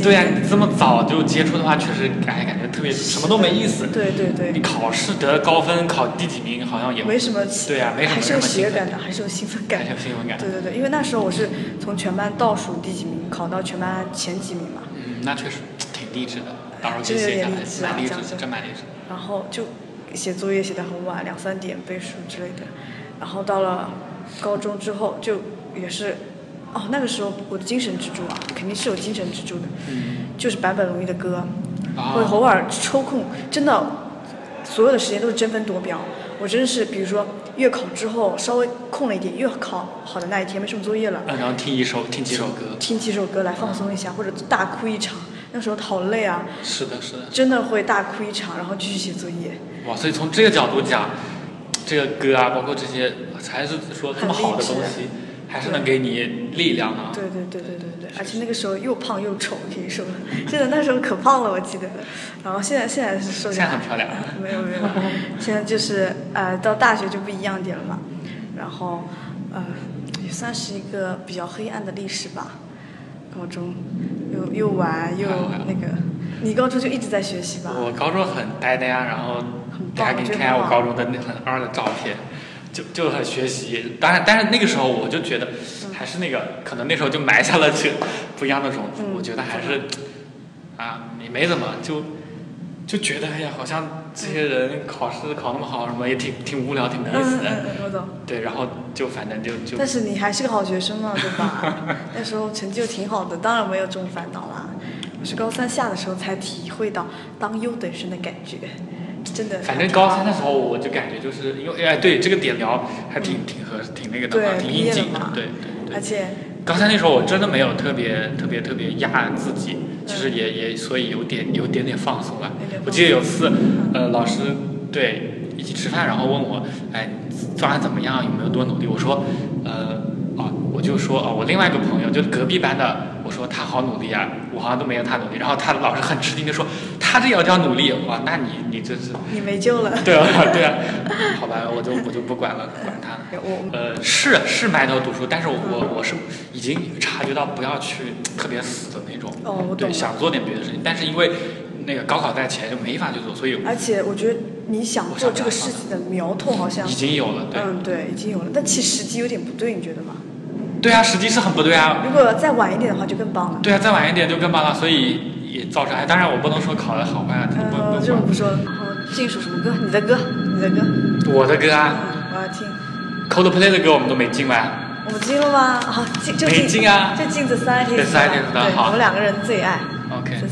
对呀、你这么早就接触的话，确实感感觉特别什么都没意思。对对对你考试得高分，考第几名好像也没什么对呀、没什么还是有什么兴奋喜悦感的，还是有兴奋感还是有兴奋感对对对，因为那时候我是从全班倒数第几名考到全班前几名嘛，嗯，那确实挺励志的，到时候可以写下来蛮励志真蛮励志的。然后就写作业写得很晚，两三点背书之类的。然后到了高中之后，就也是，哦，那个时候我的精神支柱啊，肯定是有精神支柱的，嗯，就是坂本龙一的歌，啊会偶尔抽空，真的，所有的时间都是争分夺秒。我真的是，比如说月考之后稍微空了一点，月考好的那一天没什么作业了，嗯然后听一首听几首歌，听几首歌来放松一下，或者大哭一场。那时候好累啊，是的，是的，真的会大哭一场，然后继续写作业。哇，所以从这个角度讲，这个歌啊，包括这些，还是说这么好的东西，还是能给你力量啊。对对对对对对，而且那个时候又胖又丑，可以说，真的那时候可胖了，我记得。然后现在现在是瘦下来，现在很漂亮。没有没有，现在就是呃到大学就不一样点了嘛，然后呃也算是一个比较黑暗的历史吧，高中又又玩又那个，你高中就一直在学习吧？我高中很呆的呀，然后很等下给你看一下我高中的那很二的照片，就就很学习。当然，但是那个时候我就觉得，还是那个，可能那时候就埋下了这不一样的种子。嗯我觉得还是，啊，也没怎么就就觉得哎呀，好像这些人考试考那么好，什么也挺挺无聊，挺没意思的。嗯嗯嗯，我懂。对，然后就反正就就但是你还是个好学生嘛，对吧？那时候成绩又挺好的，当然没有这种烦恼啦。我是高三下的时候才体会到当优等生的感觉，真的。反正高三的时候，我就感觉就是因为哎，对这个点聊还挺挺合挺那个的挺应景的，对对对。而且高三那时候我真的没有特别特别特别压自己，其实也也所以有点有点点放松了。我记得有次，呃，老师对一起吃饭，然后问我，哎，做完怎么样？有没有多努力？我说，呃，啊，我就说啊，我另外一个朋友就隔壁班的，我说他好努力啊，我好像都没有他努力。然后他老师很吃惊的说，他这也叫努力？哇，那你你真是。你没救了。对啊，对啊，好吧，我就我就不管了，管他。我呃，是是埋头读书，但是我我我是已经察觉到不要去特别死的那种，对，哦我懂了想做点别的事情，但是因为那个高考在前就没法去做，所以而且我觉得你想做这个事情的苗头好像已，经有了，对，嗯，对，已经有了，但其实时机有点不对，你觉得吗？对啊，时机是很不对啊，如果再晚一点的话，就更棒了。对啊，再晚一点就更棒了，所以也造成，哎，当然我不能说考的好坏啊，这不呃，不这我不说了。然后进首什么歌？你的歌，你的歌。我的歌啊嗯，我要听。，Coldplay 的歌我们都没进吗，我们进了吗？好，进就没进啊就进 The Scientist》。The Scientist，的对，好我们两个人最爱 OK The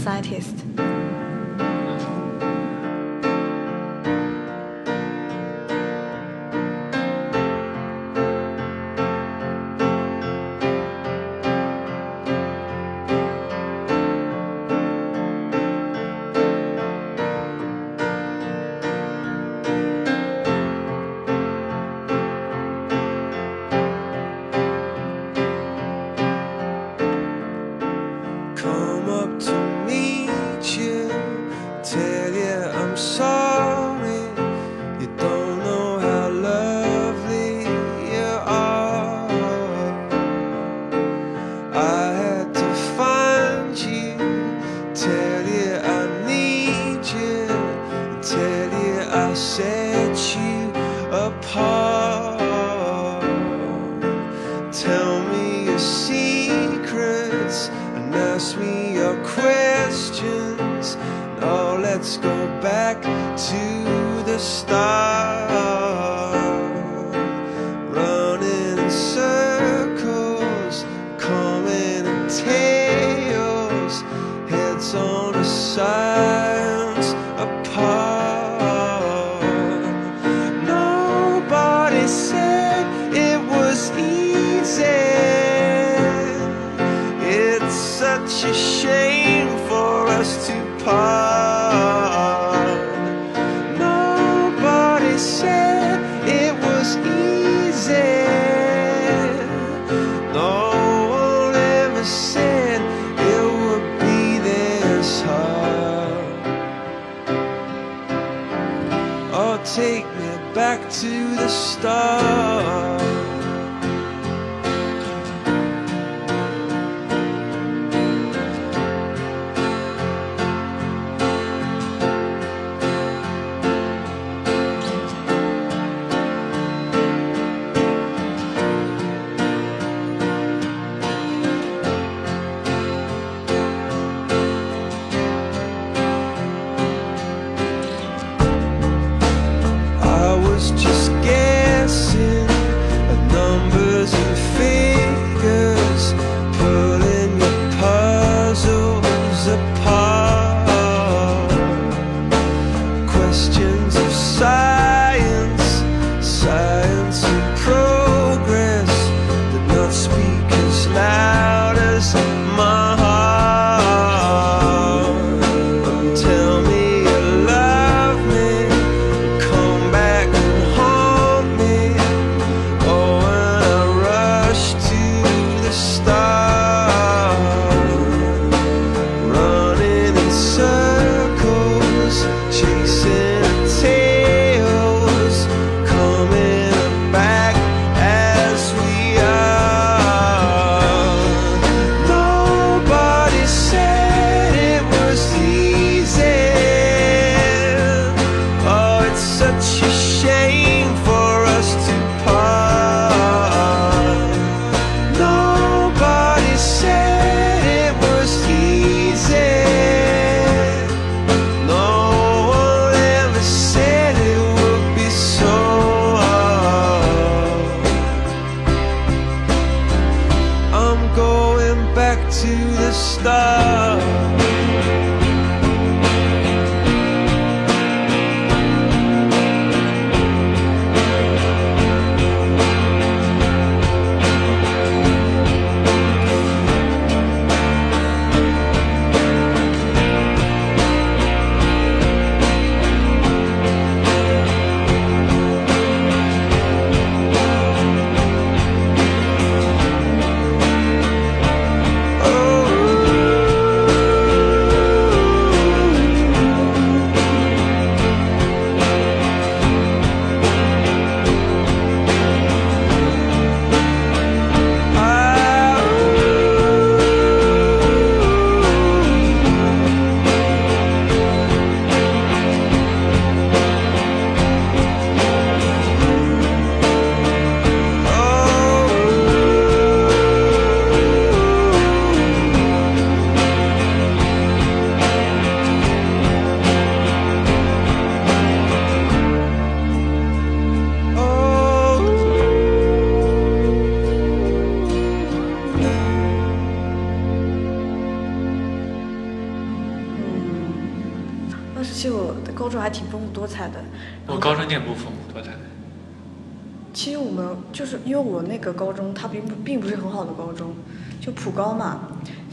I'll set you apart. Tell me your secrets and ask me your questions. Now let's go back to the start.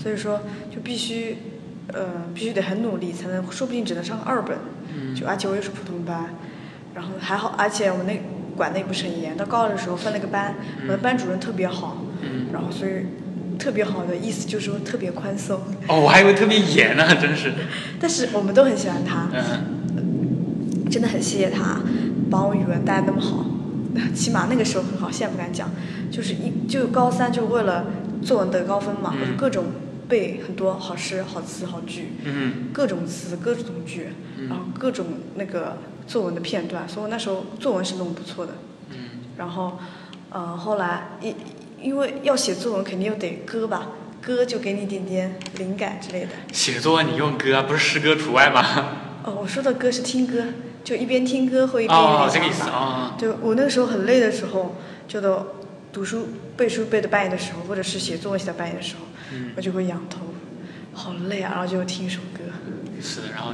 所以说就必须，呃，必须得很努力才能，说不定只能上个二本，就而且我又是普通班，然后还好，而且我们那管的也不是很严，到高二的时候分了个班，我的班主任特别好，然后所以特别好的意思就是说特别宽松，哦，我还以为特别严呢，真是。但是我们都很喜欢他，嗯，真的很谢谢他，把我语文带得那么好，起码那个时候很好，现在不敢讲。就是一就高三就为了作文得高分嘛，嗯。各种背很多好诗、好词、好句，嗯各种词、各种句，然后各种那个作文的片段，所以我那时候作文是弄不错的。嗯然后，呃，后来因因为要写作文，肯定又得歌吧，歌就给你一点点灵感之类的。写作文你用歌啊，不是诗歌除外吗？哦，我说的歌是听歌，就一边听歌会一边有哦，这个意思。啊。对我那个时候很累的时候，就都读书背书背到半夜的时候，或者是写作文写到半夜的时候，嗯。我就会仰头，好累啊，然后就听一首歌。是的，然后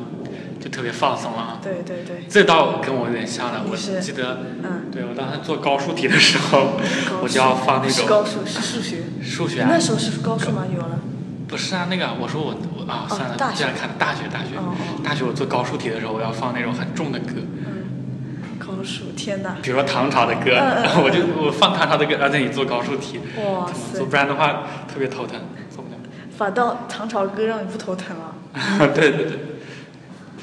就特别放松了。啊。对对对，这倒跟我有点像了，我记得，嗯，对我当时做高数题的时候，我就要放那种是高数是数学，数学啊。那，时候是高数吗？有了。不是啊，那个我说我我啊，哦算了，大学。这样看大学大学大学我做高数题的时候，我要放那种很重的歌，天哪！比如说唐朝的歌，然后我就我放唐朝的歌，然后在那里做高数题，哇？不然的话特别头疼，做不了。反倒唐朝歌让你不头疼 了。对对对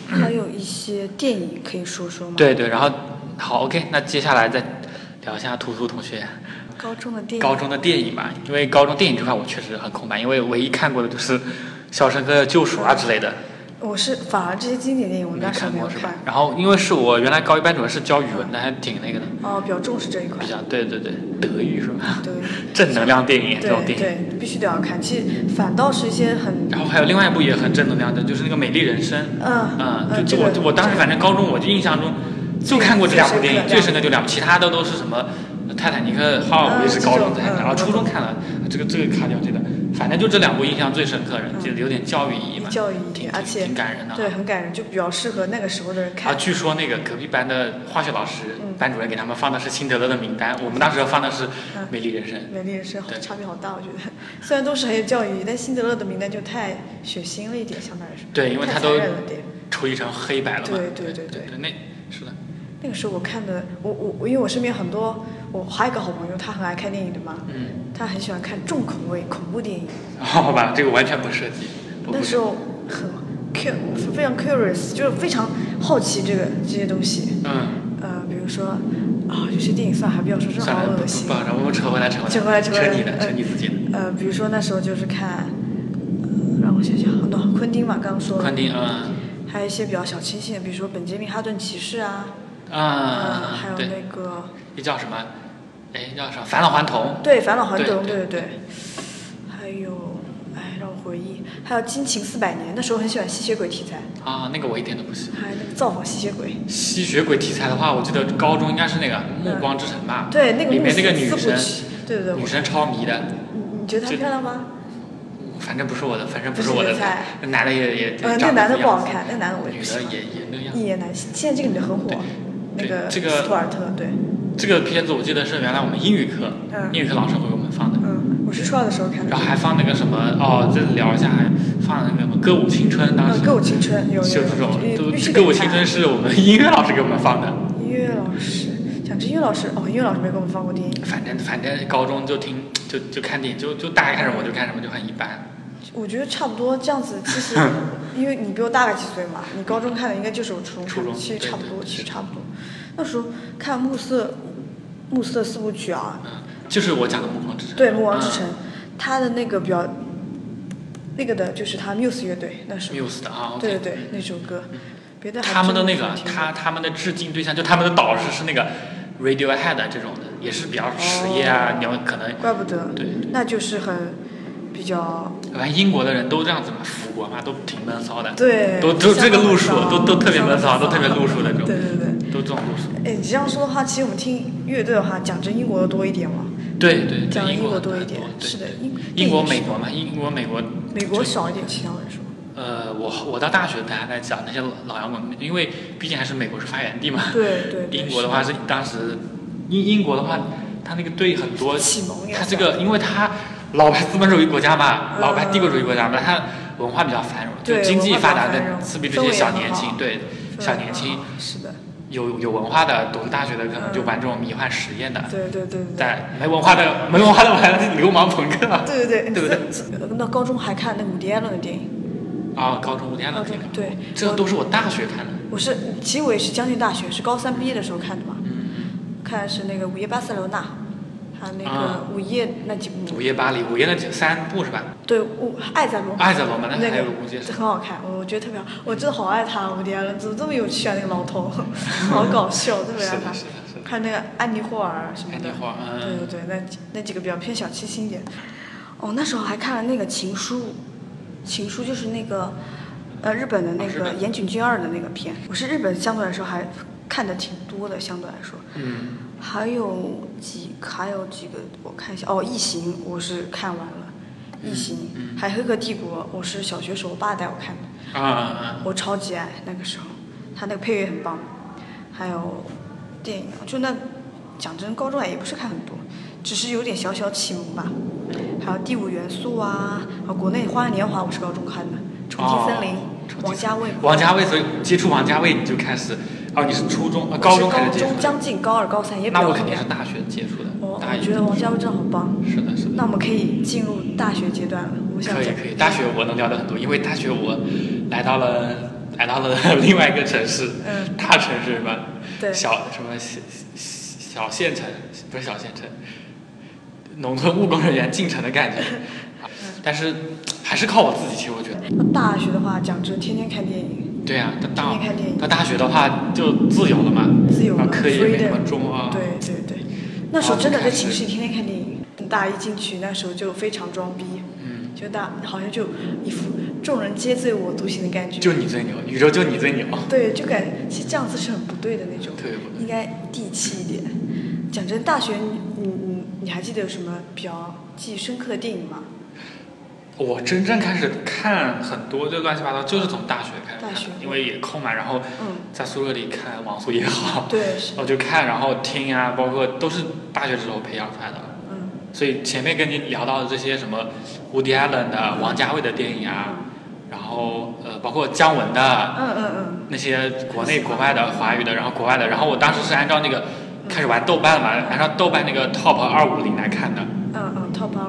还有一些电影可以说说吗？，对对，然后好 OK，那接下来再聊一下图图同学高中的电影。高中的电影吧，因为高中电影这块我确实很空白，因为唯一看过的就是《肖申克的救赎》啊之类的，我是反而这些经典电影我没那时没有看过是吧。？然后因为是我原来高一班主任是教语文的，还挺那个的，哦，比较重视这一块比。较对对对，德语是吧？对正能量电影这种对电影。对，必须得要看。其实反倒是一些很然后还有另外一部也很正能量的，就是那个《美丽人生》。嗯嗯，嗯，就这个我我当时反正高中我就印象中就看过这两部电影，最深刻最深刻就两部，其他的都是什么《泰坦尼克号》，我也是高中才看，嗯然后初中看了，这个这个卡掉这个，反正就这两部印象最深刻，就有点教育意义嘛，教育意义，而且挺感人的。对，很感人，就比较适合那个时候的人看啊，据说那个隔壁班的化学老师、嗯班主任给他们放的是辛德勒的名单，我们当时放的是《嗯美丽人生》。美丽人生好对差别好大，我觉得。虽然都是很有教育意义，但辛德勒的名单就太血腥了一点，相对来说。太对因为他都残忍了点。处理成黑白了嘛？对对对对对那是的。那个时候我看的，我我我因为我身边很多，我还有一个好朋友，他很爱看电影的嘛，嗯，他很喜欢看重口味恐怖电影。好吧，这个完全不涉及。那时候很 cu 非常 curious，就是非常好奇这个这些东西。嗯。呃，比如说啊，有些电影算了，还不要说，真的好恶心不。不，我们扯回来，扯回来，扯回来扯你的，呃扯你自己的。呃，比如说那时候就是看，呃让我想想，很多昆汀嘛，刚刚说了，昆汀，嗯还有一些比较小清新的，比如说《本杰明哈顿骑士》啊，呃，啊还，有对，那个那叫什么？哎，叫什么？返老还童。对《返老还童》，对对对对，还有，哎，让我回忆，还有《惊情四百年》，那时候很喜欢吸血鬼题材，啊，那个我一点都不喜欢。还有那个造访吸血鬼，吸血鬼题材的话，我记得高中应该是那个《暮光之城》吧？对，那个里面那个女生，对对对，女生超迷的，你你觉得她漂亮吗？反正不是我的，反正不是是我的菜那男的也也呃，那长个男的不好看，那个男的我也女的不喜欢。也也那个样。一言难尽，现在这个女的很火，那个斯图尔特，对，这个片子我记得是原来我们英语课，嗯英语课老师会给我们放的。嗯，我是初二的时候看的然。后还放那个什么哦，这聊一下，还放那个什么歌舞青春，当时嗯歌舞青春有就这种都歌舞青春是我们音乐老师给我们放的。音乐老师，讲真，音乐老师哦，音乐老师没给我们放过电影。反正反正高中就听就就看电影，就就大概看什么我就看什么，就很一般。我觉得差不多这样子，其实 因为你比我大个几岁嘛，你高中看的应该就是我初中看的，初中其实差不多，其实差不多。那时候看暮色暮色四部曲啊，嗯，就是我讲的《暮光之城》。对《暮光之城嗯》，他的那个比较那个的就是他 Muse 乐队那时候，Muse 的啊对对对，那首歌，别的还他们的那个他他们的致敬对象，就他们的导师是那个 Radiohead 这种的，也是比较实业啊，你要可能怪不得，对。那就是很比较反正英国的人都这样子嘛，腐国嘛，都挺闷骚的，对，都都这个路数都都特别闷骚，都特别路数的这种，对对对。都这种路数。哎，你这样说的话，其实我们听乐队的话，讲真英国的多一点嘛，对对，讲英英国国多一点。对是的，英英国、美国嘛，英国、美国。美国少一点，其他来说。呃，我我到大学大家在讲那些老摇滚，因为毕竟还是美国是发源地嘛。对对 对。英国的话是当时，英英国的话，他那个队很多，启蒙也他这个因为他老牌资本主义国家嘛，嗯。老牌帝国主义国家嘛，它文化比较繁荣，就对经济发达的刺激这些小年轻，对小年轻是的，有有文化的读大学的可能就玩这种迷幻实验的，对对对对。在没文化的没文化的玩 流氓朋克。啊。对对对，对不对？那高中还看那伍迪·艾伦的电影，啊，高中五天的电影，对，这都是我大学看的。我是其实我也是将近大学，是高三毕业的时候看的嘛，嗯，看的是那个《午夜巴塞罗那》，还有那个啊《午夜》那几部，午夜巴黎，午夜那几三部是吧？对，我爱在罗马。爱在罗马，那那个还有午夜很好看，我觉得特别好，我真的好爱他，伍迪·艾伦怎么这么有趣啊？那个老头，好搞笑，特别爱他。看那个安妮霍尔什么的安妮，霍尔嗯对对对，那几那几个比较偏小清新一点。哦，那时候还看了那个《情书》，《情书》就是那个呃，日本的那个岩井俊二的那个片，我是日本相对来说还看的挺多的，相对来说。嗯，还有几还有几个，我看一下哦，《异形》我是看完了，《异形》嗯还有《黑客帝国》，我是小学时候我爸带我看的，啊！我超级爱那个时候，他那个配乐很棒。还有电影，就那讲真，高中也不是看很多，只是有点小小启蒙吧。还有《第五元素》啊，啊，国内《花样年华》我是高中看的，《重庆森林》王家卫。王家卫，所以接触王家卫你就开始，哦，你是初中、呃、高中开始接触将近高二、高三也比那我较后面肯定是大学接触的。哦大一我觉得王家卫真的好棒。是的，是的。那我们可以进入大学阶段了。我想可以可以，大学我能聊的很多，因为大学我来到了 来到了 另外一个城市，嗯大城市吧，对小什么小小县城，不是小县城，农村务工人员进城的感觉，嗯但是还是靠我自己，其实我觉得，大学的话，讲真，天天看电影，对呀、他大天天看电影到大学的话就自由了嘛，自由了然后课业没那么重啊，对对对，那时候啊真的在寝室里天天看电影。大一进去那时候就非常装逼，嗯，就大好像就一副众人皆醉我独醒的感觉。就你最牛，宇宙就你最牛，对，就感觉其实这样子是很不对的那种，应该地气一点。讲真，大学你你你你还记得有什么比较记忆深刻的电影吗？我真正开始看很多就乱七八糟，就是从大学开始看，大学。因为也空嘛，然后嗯，在宿舍里看网速也好，我就看，然后听啊，包括都是大学时候培养出来的。嗯。所以前面跟你聊到的这些什么 Woody Allen 的、王家卫的电影啊，然后呃，包括姜文的嗯嗯嗯，那些国内、国外的、华语的，然后国外的，然后我当时是按照那个开始玩豆瓣嘛，按照豆瓣那个 Top 二五零来看的。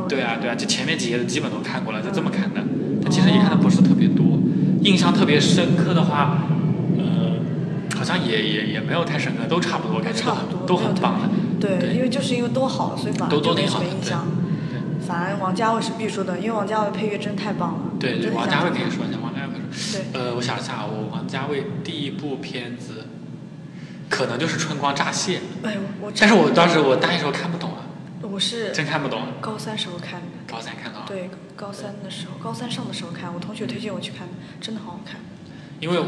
对啊，对啊，就前面几页的基本都看过了，就这么看的。但其实也看的不是特别多，印象特别深刻的话，呃，好像也也也没有太深刻，都差不多，感觉都差不多很都很棒的。对，对因为就是因为都好，所以反而都都就没什挺好的么印象。反正王家卫是必说的，因为王家卫配乐真太棒了。对对，王家卫可以说一下，王家卫说。对，呃，我想一下，我王家卫第一部片子，可能就是《春光乍泄》，哎呦，我但是我当时我大一时候看不懂啊，我是真看不懂。高三时候看的，高三看到，对，高三的时候，高三上的时候看，我同学推荐我去看的，真的好好看。因为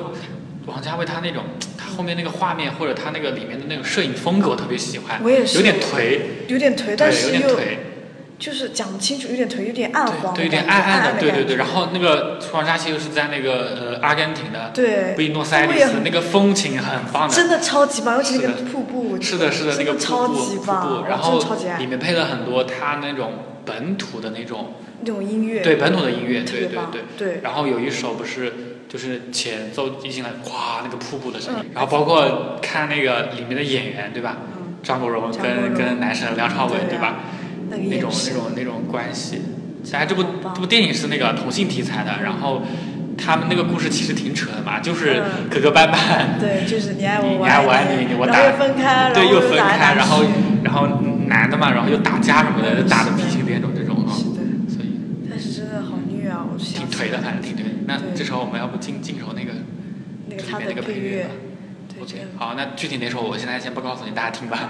王家卫他那种，他后面那个画面或者他那个里面的那种摄影风格我特别喜欢，我也是有点颓，有点颓，但是又点颓。就是讲不清楚，有点腿，有点暗黄对，有点暗暗暗的，对对对。然后那个《春光乍泄》又是在那个呃阿根廷的对布宜诺斯艾利斯，那个风情很棒的。真的超级棒，尤其那个瀑布，是的，是的，那个瀑布，瀑布，然后里面配了很多他那种本土的那种，那种音乐，对本土的音乐，对对对。对然后有一首不是就是前奏一进来，哗，那个瀑布的声音嗯，然后包括看那个里面的演员，对吧？嗯，张国荣跟跟男神梁朝伟，对吧？那个那种那种那种关系。当然，这部这部电影是那个同性题材的，然后他们那个故事其实挺扯的嘛，就是嗯磕磕绊绊，对，就是你爱我，我你爱你，你，我打然后又分开，对，又分开，然后然后男的嘛，然后又打架什么的，嗯打的鼻青脸肿这种啊，是的，所以但是真的好虐啊！我挺颓的，反正挺颓的。那对这时候我们要不进进首那个那个那个配乐吧，对，OK，好，那具体哪首我现在先不告诉你，大家听吧。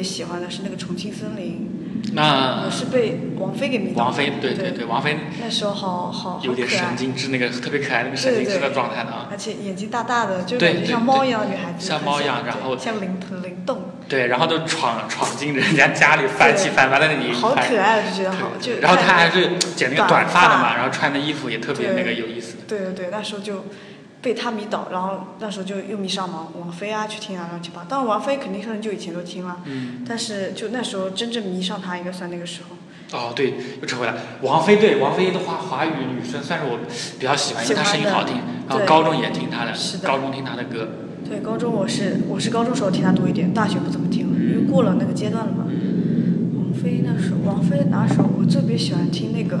别喜欢的是那个《重庆森林》，那我是被王菲给迷倒的。王菲，对对。对，王菲那时候好好好有点神经质，那个特别可爱那个神经质的状态的啊。而且眼睛大大的，就对感觉像猫一样的女孩子，像猫一样然后像灵灵动，对，然后就闯闯进人家家里翻起翻八在那里好可爱，就觉得好，就然后她还是剪那个短发。的嘛，然后穿的衣服也特别那个有意思。对对对，那时候就被他迷倒，然后那时候就又迷上王王菲啊，去听啊乱七八糟。当然王菲肯定是很久以前都听了，嗯。但是就那时候真正迷上她，应该算那个时候。哦，对，又扯回来，王菲对王菲的话，华语女生算是我比较喜欢，因为她声音好听然后高中也听她的是，的高中听她的歌。对，高中我是我是高中时候听她多一点，大学不怎么听了，因为过了那个阶段了嘛。王菲那时候，王菲哪首我特别喜欢听那个，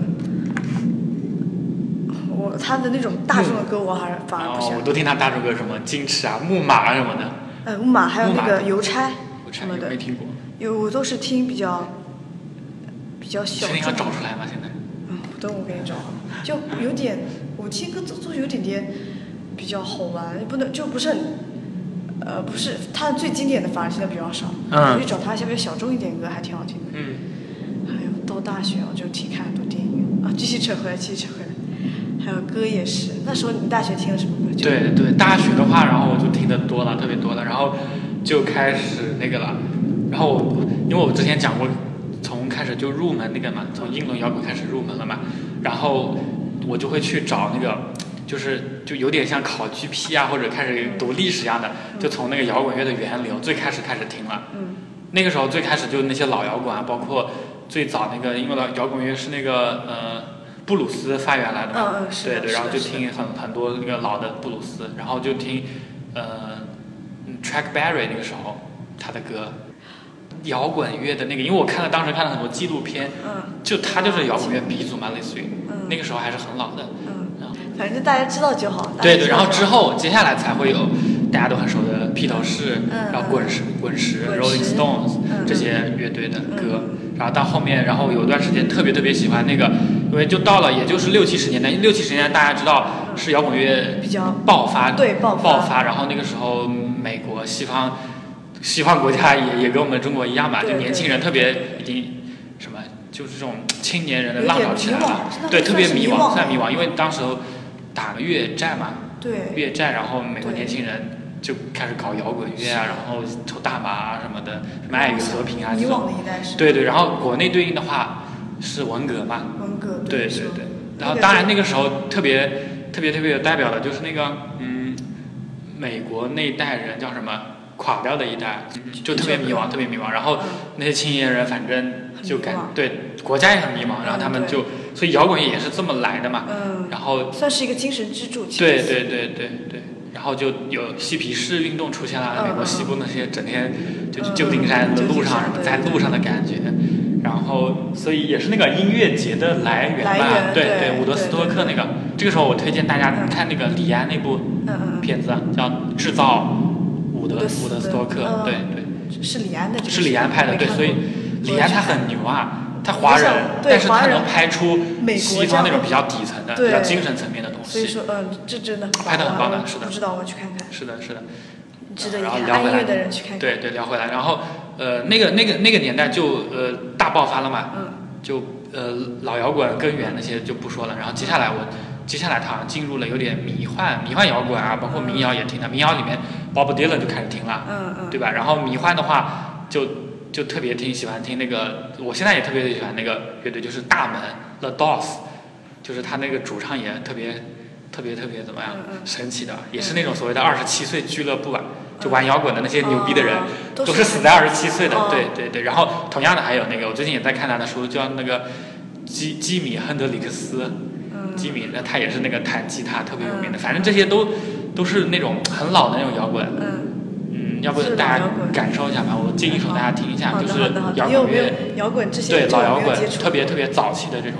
我他的那种大众的歌我还是反而不喜哦，欢我。都听他大众歌，什么矜持啊、木马啊什么的。呃，木马还有那个邮差什么的没，听过，有我都是听比较比较小众的。找出来吗？现在？嗯，等我给你找，就有点我听歌都都有点点比较好玩，不能就不是很，呃，不是他最经典的反而现在比较少。嗯我去找他一些比较小众一点的歌，还挺好听的。嗯，还有到大学我就听看很多电影啊，继续扯回来，继续扯回来。还有歌也是，那时候你大学听了什么歌？就对对，大学的话，然后我就听的多了，特别多了，然后就开始那个了，然后我因为我之前讲过，从开始就入门那个嘛，从英伦摇滚开始入门了嘛，然后我就会去找那个，就是就有点像考 GP 啊，或者开始读历史一样的，就从那个摇滚乐的源流最开始开始听了。嗯那个时候最开始就那些老摇滚啊，包括最早那个，因为老摇滚乐是那个呃布鲁斯发源来的嘛，嗯嗯是的对对，然后就听很很多那个老的布鲁斯，然后就听呃嗯 Track Berry 那个时候他的歌，摇滚乐的那个，因为我看了当时看了很多纪录片，嗯。就他就是摇滚乐鼻祖嘛，类似于嗯。那个时候还是很老的，嗯，反正就大家知道就好。对对，然后之后接下来才会有大家都很熟的披头士，嗯。然后滚石、滚石、Rolling Stones 嗯。这些乐队的歌。嗯，然后到后面，然后有段时间特别特别喜欢那个，因为就到了也就是六七十年代，六七十年代大家知道是摇滚乐比较爆发，对爆发。爆发，然后那个时候美国西方西方国家也也跟我们中国一样吧，就年轻人特别已经什么，就是这种青年人的浪潮起来了，对，特别迷惘，算是迷惘因为当时候打个越战嘛，对。越战，然后美国年轻人就开始搞摇滚乐啊，然后抽大麻啊什么的，什么爱与和平啊这种。对对，然后国内对应的话是文革嘛，对对对。然后当然那个时候特别特别特别有代表的就是那个嗯，美国那一代人叫什么？垮掉的一代，就特别迷茫，特别迷茫。然后嗯那些青年人反正就感对国家也很迷茫，然后他们就所以摇滚也是这么来的嘛。嗯，然后算是一个精神支柱。其实对对对对对，然后就有嬉皮士运动出现了，嗯美国西部那些整天就旧金山的路上什么在路上的感觉，然后所以也是那个音乐节的来源吧源，对对伍德斯托克那个，这个时候我推荐大家嗯看那个李安那部片子啊，叫《制造伍德伍德斯托克》，嗯对对。是李安的这，是李安拍的，对，所以李安他很牛啊。他华人但是他能拍出西方那种比较底层的、比较精神层面的东西。所以说，嗯，这真的拍的很棒的是的不知道，我去看看，是的，是的。值得一然后看。聊回来爱音乐的人去看看。对对，聊回来，然后呃，那个那个那个年代就呃大爆发了嘛，嗯就呃老摇滚根源那些就不说了，然后接下来我接下来他好像进入了有点迷幻迷幻摇滚啊，包括民谣也听了，民谣里面 Bob Dylan 就开始听了，嗯嗯。对吧？然后迷幻的话就就特别听喜欢听那个，我现在也特别喜欢那个乐队，就是大门 The Doors，就是他那个主唱也特别特别特别怎么样神奇的，也是那种所谓的二十七岁俱乐部啊，就玩摇滚的那些牛逼的人哦，都是死在二十七岁的哦，对对对。然后同样的还有那个，我最近也在看他的书，叫那个基基米亨德里克斯，嗯基米，那他也是那个弹吉他特别有名的，反正这些都都是那种很老的那种摇滚。嗯。嗯，要不大家感受一下吧，我进一首大家听一下，就是摇滚乐，摇滚这些对老摇滚特别特别早期的这种。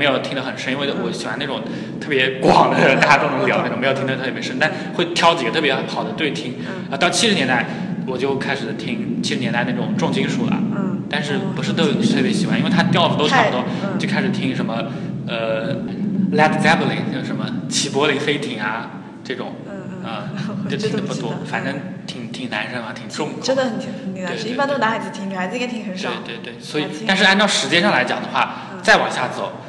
没有听得很深，因为我喜欢那种特别广的，大家都能聊那种，没有听得特别深，但会挑几个特别好的对听。嗯。啊，到七十年代我就开始听七十年代那种重金属了，嗯。但是不是特特别喜欢，因为它调子都差不多，嗯。就开始听什么呃 Led Zeppelin 就什么齐柏林飞艇啊这种。嗯 就这听的不多反正挺挺男生啊，挺重口。真的很挺一般都是男孩子听，女孩子应该听很少。对对对，所以但是按照时间上来讲的话，嗯。再往下走，呃，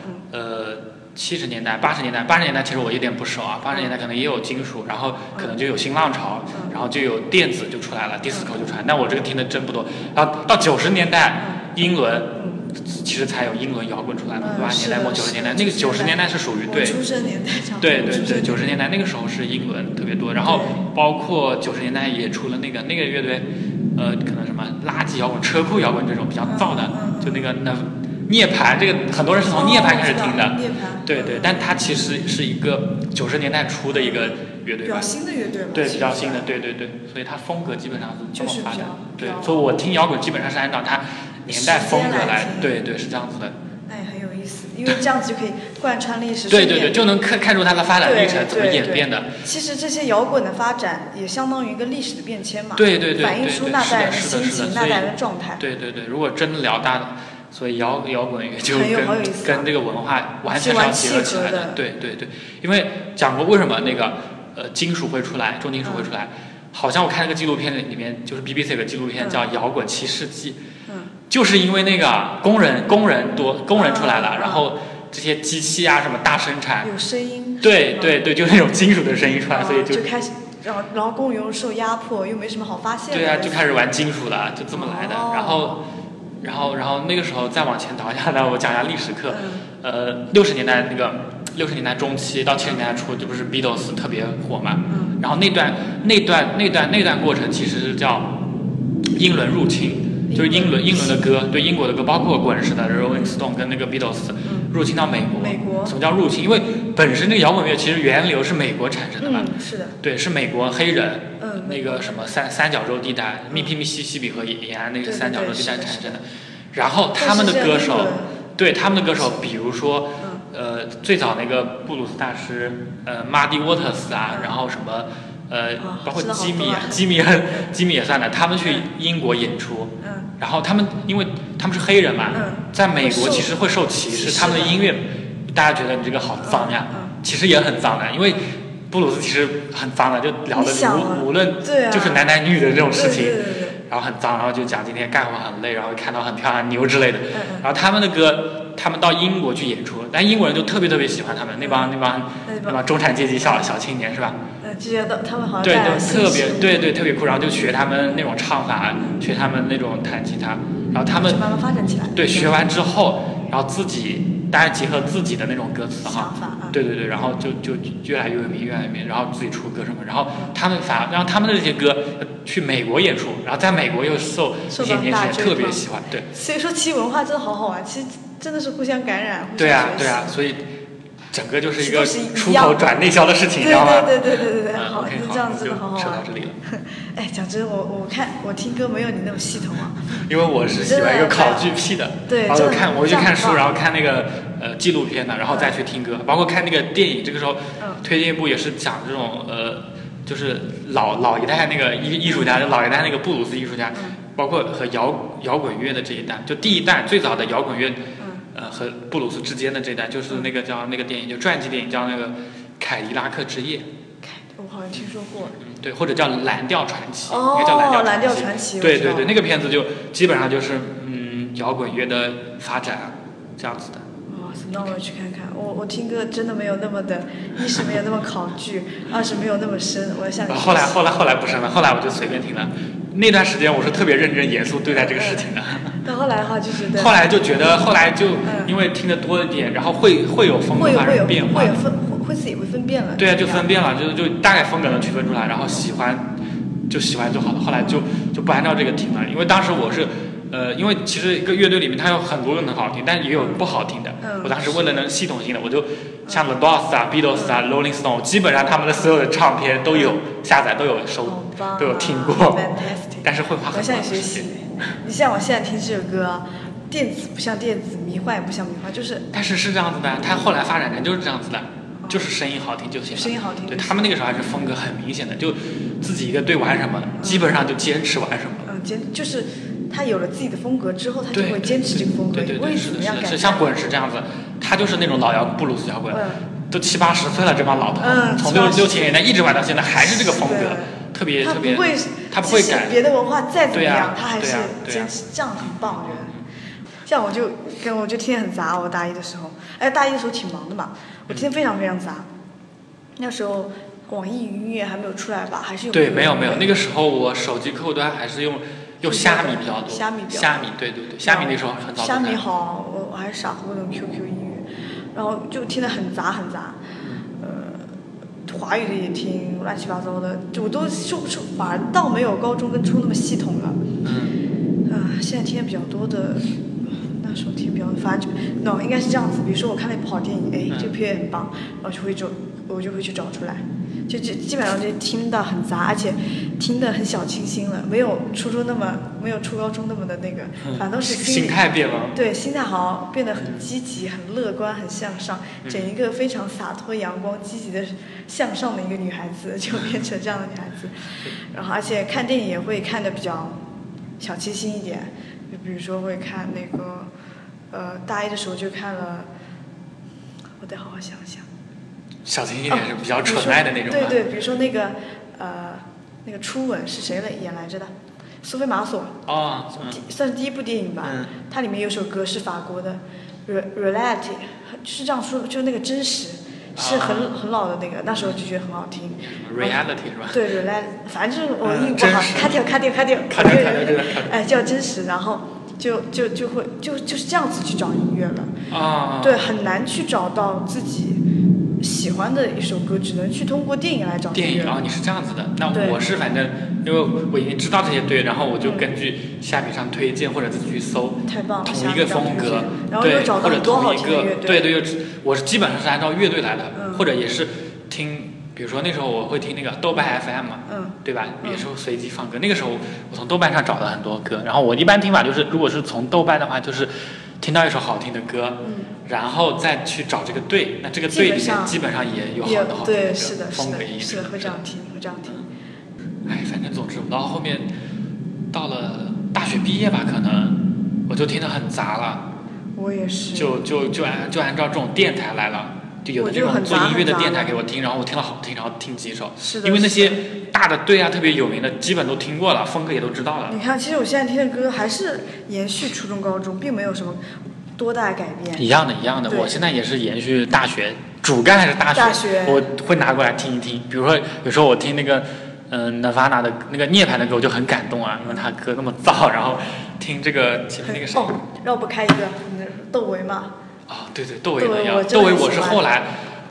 七十年代、八十年代，八十年代其实我有点不熟啊，八十年代可能也有金属，然后可能就有新浪潮，嗯然后就有电子就出来了，disco 就出来，但我这个听的真不多。然后到九十年代，英伦其实才有英伦摇滚出来嘛，嗯八十年代末九十年代，那个九十年代是属于对。对对对，九十年代那个时候是英伦特别多，然后包括九十年代也出了那个那个乐队，呃，可能什么垃圾摇滚、车库摇滚这种比较燥的，就那个那涅槃，这个很多人是从涅槃开始听的，对对，但它其实是一个九十年代初的一个乐队吧比较，新的乐队嘛。对，比较新的，对对对，所以它风格基本上是这么发展对所以我听摇滚基本上是按照它年代风格来来，对对是这样子的，那也很有意思。因为这样子就可以 贯穿历史。对对对，就能看看出它的发展历程怎么演变的。其实这些摇滚的发展也相当于一个历史的变迁嘛，对对对反映出那代人是的心情、那代人的状态。对对对，如果真的聊大的，所以摇摇滚乐就跟跟这个文化完全是要结合起来合的对对对，因为讲过为什么那个呃金属会出来，重金属会出来，好像我看那个纪录片里面，就是 BBC 有个纪录片嗯。叫《摇滚七世纪》，嗯，就是因为那个工人工人多工人出来了，然后这些机器啊什么大生产，有声音。对对对，就那种金属的声音出来，啊所以就就开始，然后然后工人又受压迫，又没什么好发现的。对啊，就开始玩金属了，就这么来的。哦。然后，然后，然后那个时候再往前倒一下来，我讲一下历史课。嗯呃，六十年代那个六十年代中期到七十年代初，这不是 Beatles 特别火嘛？嗯然后那段那段那段那段过程其实是叫英伦入侵，就是英伦英伦的歌，对英国的歌，包括滚石的 Rolling Stone 跟那个 Beatles 入侵到美国。嗯美国什么叫入侵？因为本身那个摇滚乐其实源流是美国产生的嘛。嗯，是的，对，是美国黑人，嗯那个什么三三角洲地带，密密西西比河沿岸那个三角洲地带产生的。然后他们的歌手对他们的歌手，比如说，嗯。呃，最早那个布鲁斯大师，呃，Muddy Waters 啊，然后什么，呃啊，包括吉米啊，吉米吉米也算的，他们去英国演出，嗯。然后他们因为他们是黑人嘛，嗯在美国其实会受歧视，他们的的音乐，大家觉得你这个好脏呀，其实也很脏的，因为布鲁斯其实很脏的，就聊的无无论就是男男女女的这种事情，对对对对。然后很脏，然后就讲今天干活很累，然后看到很漂亮牛之类的，然后他们的歌，他们到英国去演出，但英国人就特别特别喜欢他们那帮那帮那帮。中产阶级小小青年是吧？嗯，就觉得他们好像对特别对对特别酷，然后就学他们那种唱法，学他们那种弹吉他，然后他们慢慢发展起来。对学完之后，然后自己当然结合自己的那种歌词哈。对对对，然后就就越来越有名，越来越有名，然后自己出歌什么，然后他们反让他们的这些歌呃去美国演出，然后在美国又受受一些年轻人特别喜欢，对。所以说，其实文化真的好好玩，其实真的是互相感染，对啊对啊，所以整个就是一个出口转内销的事情，你知道吗？对对对对对对好那这样我就真的好好玩。扯到这里了。哎，讲真，我我看我听歌没有你那么系统啊。因为我是喜欢一个考据癖的，对看我会去看书，然后看那个呃纪录片的，然后再去听歌，包括看那个电影。这个时候嗯推荐一部也是讲这种呃，就是老老一代那个艺艺术家，就老一代那个布鲁斯艺术家，嗯包括和摇摇滚乐的这一代，就第一代最早的摇滚乐，嗯呃和布鲁斯之间的这一代，就是那个叫那个电影，就传记电影叫那个《凯迪拉克之夜》。我好像听说过。嗯，对，或者叫《蓝调传奇》，哦应该叫蓝调传传奇对对对，那个片子就基本上就是嗯摇滚乐的发展啊这样子的。哦，那我要去看看。我我听歌真的没有那么的，一是没有那么考据，二是没有那么深。我要后来后来后来不深了，后来我就随便听了。那段时间我是特别认真严肃对待这个事情的。到后来的话就觉得，后来就觉得后来就嗯因为听得多一点，然后会会有风格发生变化会有。分会会自己会分辨了。对啊，就分辨了，就就大概风格能区分出来，然后喜欢就喜欢就好了。后来就就不按照这个听了，因为当时我是，呃，因为其实一个乐队里面它有很多个很好听，但也有不好听的。嗯我当时为了能系统性的，我就像 The Doors 啊、Beatles 啊、Rolling Stone，基本上他们的所有的唱片都有下载，都有收，啊都有听过。但是会花很多时间。。你像我现在听这首歌啊，电子不像电子，迷幻也不像迷幻，就是但是是这样子的，他后来发展成就是这样子的，就是声音好听就行了。声音好听对他们那个时候还是风格很明显的，就自己一个队玩什么，基本上就坚持玩什么。嗯，坚就是他有了自己的风格之后，他就，会坚持这个风格，对会怎么样改变。是像滚石这样子，他就是那种老摇布鲁斯摇滚，嗯都七八十岁了，这帮老头，嗯从六六七年代一直玩到现在，还是这个风格，特别特别不会，他不会改。别的文化再怎么样，他还是坚持，这样很棒，我觉得。像我就跟我就听得很杂，我大一的时候，哎，大一的时候挺忙的嘛，我听的非常非常杂。那时候网易云音乐还没有出来吧，还是有对，没有没有，那个时候我手机客户端还是用用虾米比较多，虾米比较多。虾米对对对，虾米那时候很早虾米好，我我还是傻乎乎的 QQ 音乐，然后就听得很杂很杂，呃，华语的也听，乱七八糟的，就我都说不出，反而倒没有高中跟初那么系统了。嗯啊、现在听的比较多的，那时候听比较，反正就，no，应该是这样子。比如说我看了一部好电影，哎，这个片很棒，然后就会就我就会去找出来，就就基本上就听的很杂，而且听的很小清新了，没有初中那么没有初高中那么的那个，反正都是心心态变了。对，心态好像变得很积极、很乐观、很向上，整一个非常洒脱、阳光、积极的向上的一个女孩子，就变成这样的女孩子。然后，而且看电影也会看的比较小清新一点，就比如说会看那个，呃，大一的时候就看了，我得好好想想。小清新一点是比较纯爱的那种吗？对对，比如说那个呃，那个初吻是谁来演来着的？苏菲玛索，哦，嗯算是第一部电影吧。嗯它里面有首歌是法国的，Re Reality，是这样说，就那个真实，是很、啊很老的那个，那时候就觉得很好听。reality 是吧？对，Reality，反正就是我嗯英语不好卡掉卡掉卡掉，卡掉卡掉哎，叫真实，然后就就就会就就是这样子去找音乐了。啊，对，很难去找到自己喜欢的一首歌，只能去通过电影来找电影。然后你是这样子的，那我是反正因为我已经知道这些队，然后我就根据虾米上推荐或者自己去搜太棒了同一个风格，然后又对，或者找到多同一个好听的乐，对对，就我是基本上是按照乐队来的，嗯。或者也是听，比如说那时候我会听那个豆瓣 FM 嘛，嗯对吧？嗯。也是随机放歌。那个时候我从豆瓣上找了很多歌，然后我一般听法就是，如果是从豆瓣的话，就是听到一首好听的歌，嗯然后再去找这个队，那这个队里面基本上也有好的好听的对，歌，是的，风格一致会这样听，会这样听。哎，反正总之，我到后面到了大学毕业吧，可能我就听得很杂了，我也是。就就就按就按照这种电台来了，就有这种做音乐的电台给我听，然后我听了好听，然后听几首，是的因为那些大的队啊，特别有名的，基本都听过了，风格也都知道了。你看，其实我现在听的歌还是延续初中、高中，并没有什么多大改变。一样的，一样的。我现在也是延续大学，主干还是大学，大学我会拿过来听一听。比如说，有时候我听那个，嗯、Nirvana 的那个涅槃的歌，我就很感动啊，因为他歌那么燥，然后听这个前面那个谁，哦，绕不开一个嗯窦唯嘛。啊，对对，窦唯的呀唯我，真窦唯我是后来，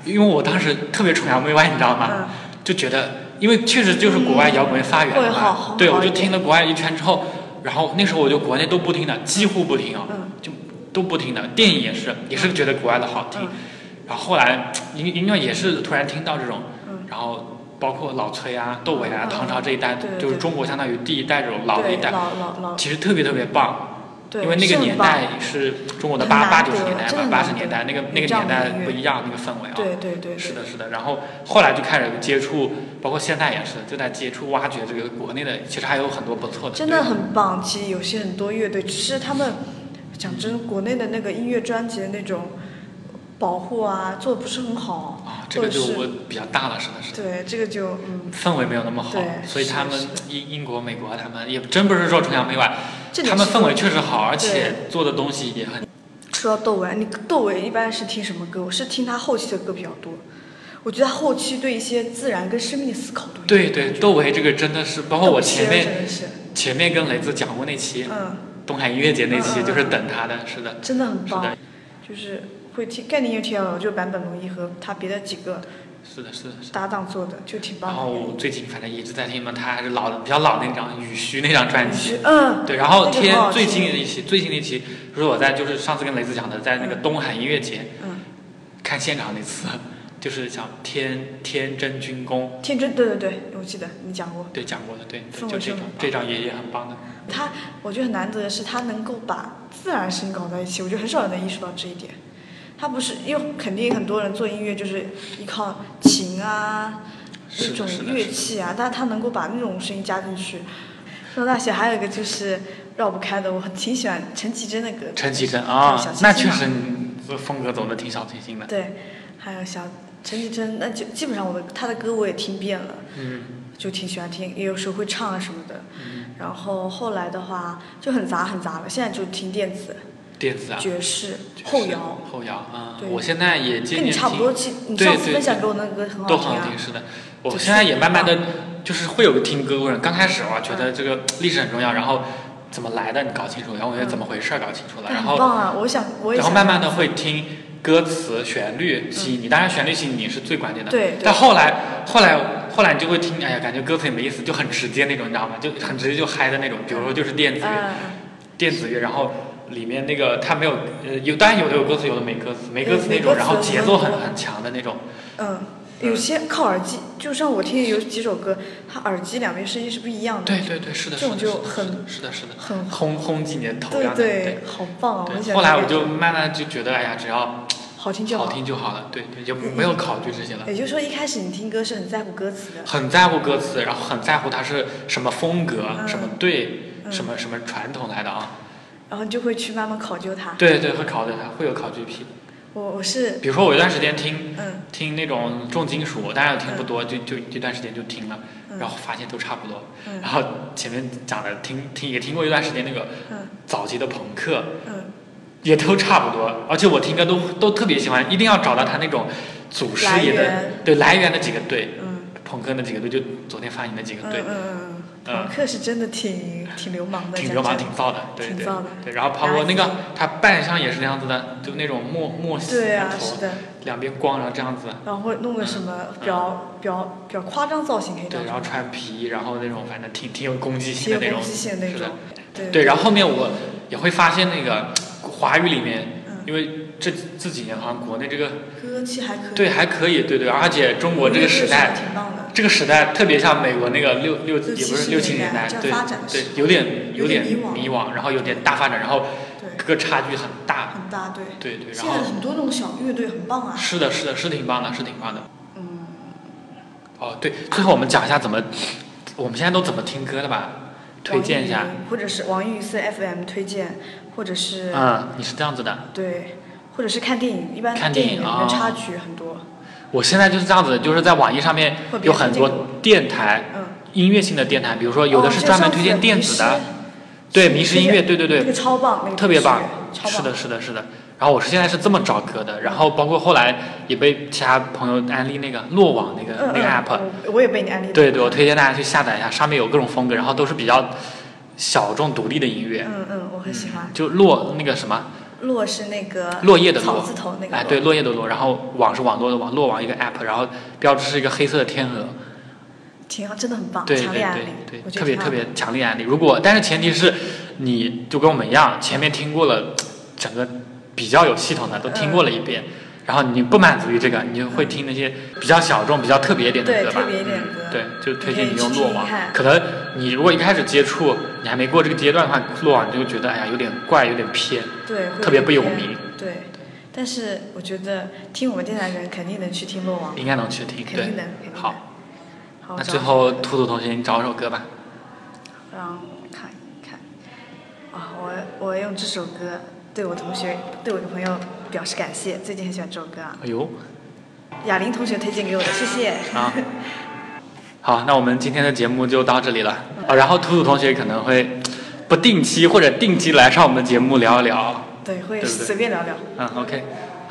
因为我当时特别崇洋媚外，你知道吗？嗯就觉得，因为确实就是国外摇滚乐发源会的嘛对，我就听了国外一圈之后，然后那时候我就国内都不听的，几乎不听哦，嗯就都不听的，电影也是，也是觉得国外的好听，嗯然后后来应应该也是突然听到这种，嗯然后包括老崔啊、窦唯啊、嗯唐朝这一代，就是中国相当于第一代这种老的一，代，其实特别特别棒。对，因为那个年代是中国的八八九十年代吧，八十年代那个那个年代不一样，那个氛围啊。对对对对是的，是的。然后后来就开始接触，包括现在也是，就在接触挖掘这个国内的，其实还有很多不错的。真的很棒。其实有些很多乐队，只是他们讲真，国内的那个音乐专辑的那种保护啊，做的不是很好。啊，这个就我比较大了，是的，是的。对，这个就嗯，氛围没有那么好，所以他们英英国、美国他们也真不是说崇洋媚外，这他们氛围确实好，而且做的东西也很。说到窦唯，你窦唯一般是听什么歌？我是听他后期的歌比较多。我觉得他后期对一些自然跟生命的思考都。对对，窦唯这个真的是，包括我前面，前面跟雷子讲过那期嗯，东海音乐节那期，就是等他的，是的。真的很棒是。就是会听概念乐 TL，就坂本龙一和他别的几个是的，是的，是的。搭档做的，就挺棒的。然后最近反正一直在听嘛，他还是老的比较老的那张《雨虚》那张专辑。嗯，对，然后天最近的一期，最近的一期，不是我在就是上次跟雷子讲的，在那个东海音乐节嗯，看现场那次，就是讲天天真军工，天真，对对对，我记得你讲过。对讲过的，对，对就这张这张也也很棒的。他，我觉得很难得的是他能够把自然声搞在一起，我觉得很少人能意识到这一点。他不是，因为肯定很多人做音乐就是依靠琴啊那种乐器啊，但他能够把那种声音加进去。上大学还有一个就是绕不开的，我很挺喜欢陈绮贞的歌。陈绮贞啊那确实风格走的挺小清新的。对，还有小陈绮贞，那就基本上我的他的歌我也听遍了。嗯就挺喜欢听，也有时候会唱啊什么的。嗯，然后后来的话就很杂很杂了，现在就听电子、电子啊，爵士、后摇，后摇啊，对我现在也渐渐跟你差不多。你上次分享给我那个歌很好听啊都很好听，。是的。我现在也慢慢的，就是会有个听歌过程。刚开始我觉嗯得这个历史很重要，然后怎么来的你搞清楚，然后我觉得怎么回事儿搞清楚了，但然后很棒啊！我想我也然后慢慢的会听歌词、旋律吸引你。当然，旋律吸引你是最关键的。对对但后来，后来，后来你就会听，哎呀，感觉歌词也没意思，就很直接那种，你知道吗？就很直接就嗨的那种。比如说就是电子乐，嗯，电子乐，然后里面那个它没有，呃，有当然有的有歌词，有的没歌词，没歌词那种，然后节奏很很强的那种。嗯，有些靠耳机，就像我听有几首歌，它耳机两边声音是不一样的。对对对，是的，这种是的，就是很的，是的，是的，很轰轰击你的头对对，好棒啊！后来我就慢慢就觉得，哎呀，只要好听就好听就好了，对对，就没有考虑这些了。也就是说，一开始你听歌是很在乎歌词的。很在乎歌词，然后很在乎它是什么风格、嗯什么对、嗯什么什么传统来的啊。然后你就会去慢慢考究它。对对，会考究它，会有考据癖。我我是比如说我有段时间听嗯。听那种重金属，当然听不多，就就这段时间就听了，嗯。然后发现都差不多。嗯。然后前面讲的听听也听过一段时间那个嗯。早期的朋克，嗯。也都差不多，而且我听歌都都特别喜欢，一定要找到他那种祖师爷的来对来源的几个队，嗯。朋克那几个队就昨天发行的几个嗯队，嗯嗯，嗯朋克是真的挺挺流氓的，挺流氓、挺燥的，对对对。然后包括那个他扮相也是那样子的，就那种墨墨西对啊，头是的，两边光，然后这样子，然后会弄个什么比较比较比较夸张造型，可以这对，然后，穿皮，然后那种反正挺挺有攻击性的那种，是的。种，，对对。然后后面我也会发现那个华语里面，嗯。因为这这几年好像国内这个歌气还可以，对还可以，对对，而且中国这个时代。挺棒的，这个时代特别像美国那个六六也不是六七年代对对有点点有点迷惘迷惘，然后有点大发展，然后对各个差距很大，很大，对。对对，然现在后很多那种小乐队很棒啊，是的，是的，是挺棒的，是挺棒的。嗯，哦，对，最后我们讲一下怎么，我们现在都怎么听歌的吧，推荐一下或者是网易云 C F M 推荐，或者是、嗯，你是这样子的，对，或者是看电影，一般看电影啊。插曲很多，我现在就是这样子，就是在网易上面有很多电台，嗯，音乐性的电台，比如说有的哦是专门推荐电子的。对，迷失音乐，对对对那个，超棒，那个特别棒。是的，是的，是的。然后我是现在是这么找歌的，然后包括后来也被其他朋友安利那个落网那个、嗯那个嗯 app，、我我也被你安利，对对，我推荐大家去下载一下，上面有各种风格，然后都是比较小众独立的音乐，嗯嗯，我很喜欢。就落那个什么落是那个落叶的落，草字头那个哎，对，落。叶的落，然后网是网络的网，落网一个 app，然后标志是一个黑色的天鹅，挺好，真的很棒，对对对强烈安利，对，特别特别强烈安利。如果但是前提是，你就跟我们一样，前面听过了整个比较有系统的都听过了一遍，嗯然后你不满足于这个，你就会听那些比较小众、比较特别一点的歌吧特。别一点歌，对，就推荐你用落网。可能你如果一开始接触，你还没过这个阶段的话，落网你就会觉得哎呀有点怪，有点偏。对，特别不有名。对，但是我觉得听我们电台的人肯定能去听落网，应该能去听，肯定能，肯定能。好，好，那最后兔兔同学，你找首歌吧。让我看一看。啊，我我用这首歌对我同学、对我的朋友表示感谢，最近很喜欢这首歌啊。哎呦，哑铃同学推荐给我的，谢谢。啊，好，那我们今天的节目就到这里了。啊，然后图图同学可能会不定期或者定期来上我们的节目聊一聊。对，会随便聊聊。嗯，OK，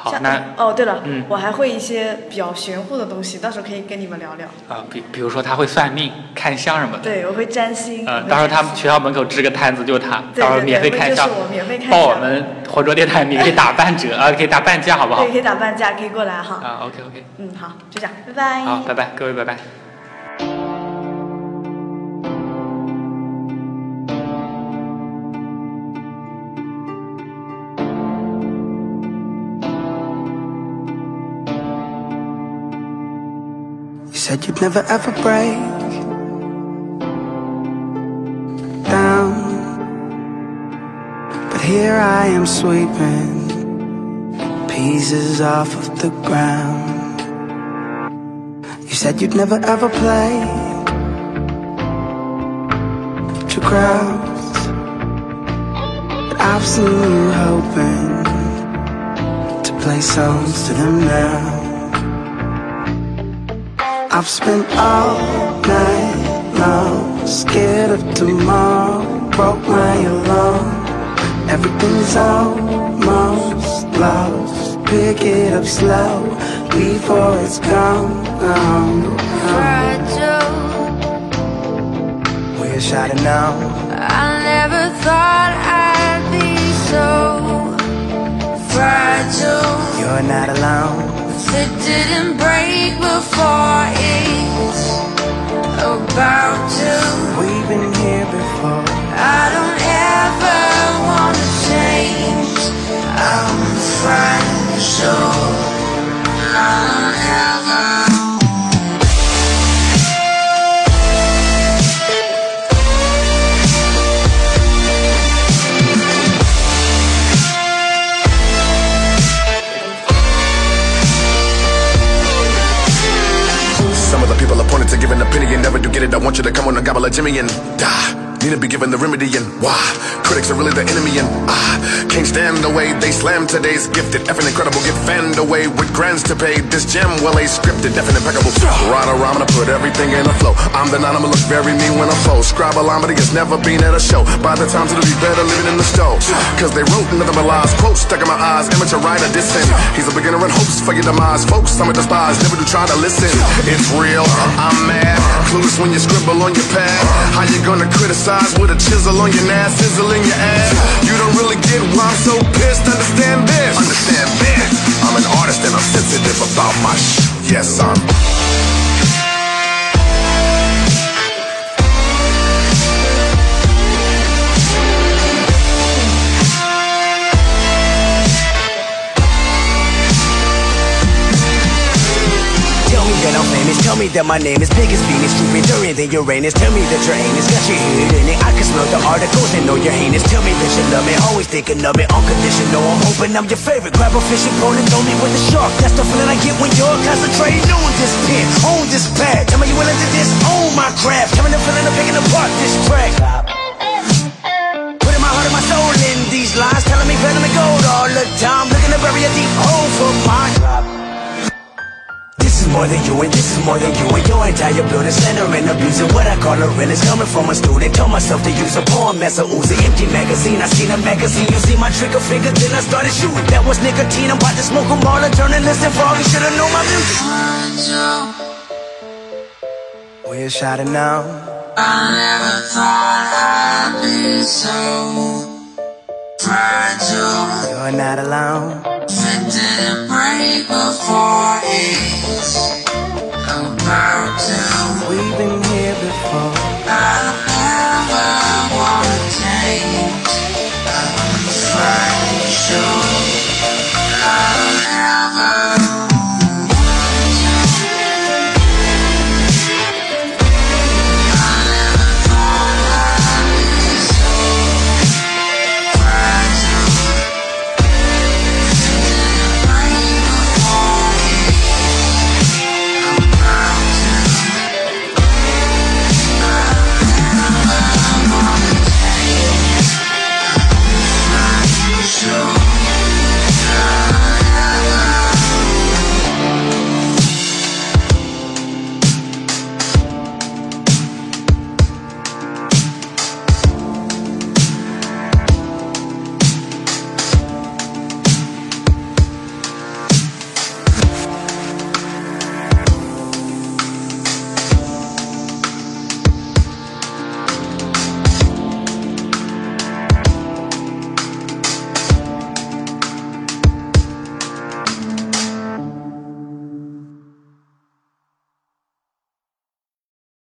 好，像那哦，对了，嗯我还会一些比较玄乎的东西，到时候可以跟你们聊聊。啊，比比如说他会算命、看相什么的。对，我会占星。呃，到时候他们学校门口支个摊子就是他，到时候免费对开箱就是我免费开箱报我们活捉电台名可以打半折啊，可以打半价，好不好对，？可以打半价，可以过来哈。啊，OK OK，嗯，好，就这样，拜拜。好，拜拜，各位拜拜。Said you'd never ever break down. But here I am sweeping pieces off of the ground. You said you'd never ever play to crowds. But I've seen you hoping to play songs to them now. I've spent all night long scared of tomorrow. Broke my alarm. Everything's almost lost. Pick it up slow before it's gone. Um, fragile. Wish I'd have known. I never thought I'd be so fragile. You're not alone. It didn't break before it's about to. We've been here before. I don't ever wanna change. I'm fragile. I don't ever never do get it. I want you to come on and gobble a Jimmy and die. Need to be given the remedy and why critics are really the enemy and I can't stand the way they slam today's gifted, effing incredible, get fanned away with grants to pay. This gem well a scripted, definite impeccable. Right around, gonna put everything in a flow. I'm the nine, I'ma look very mean when I flow. Scribe a line, but has never been at a show. By the time it'll be better living in the stove. Cause they wrote nothing but lies, quotes stuck in my eyes, amateur writer dissing. He's a beginner in hopes for your demise, folks. I'm a despise, never do try to listen. It's real, I'm mad. Clueless when you scribble on your pad. How you gonna criticize with a chisel on your ass, sizzle in your ass? You don't really get why I'm so pissed. Understand this. Understand this. I'm an artist and I'm sensitive about my sh. Yes, I'm. I'm famous, tell me that my name is big as Venus, Jupiter, than Uranus. Tell me that your anus got your head in it. I can smell the articles and know you're heinous. Tell me that you love me, always thinking of me, unconditional. I'm hoping I'm your favorite. Grab a fishing pole and throw me with a shark. That's the feeling I get when you're concentrating on this pen, on this pad. Tell me you willing to disown my craft. Tell me the feeling of picking apart this track. Putting my heart and my soul in these lines, telling me better than gold all the time. Looking to bury a deep hole for mine. More than you and this is more than you and your entire building Slender and abusing what I call a real is coming from a student Told myself to use a poem as a Uzi Empty magazine, I seen a magazine You see my trigger finger, then I started shooting. That was nicotine, I'm about to smoke them all And turn and listen for all. You should've known my music. We're shouting now I never thought I'd be so fragile. You're not alone break before it comes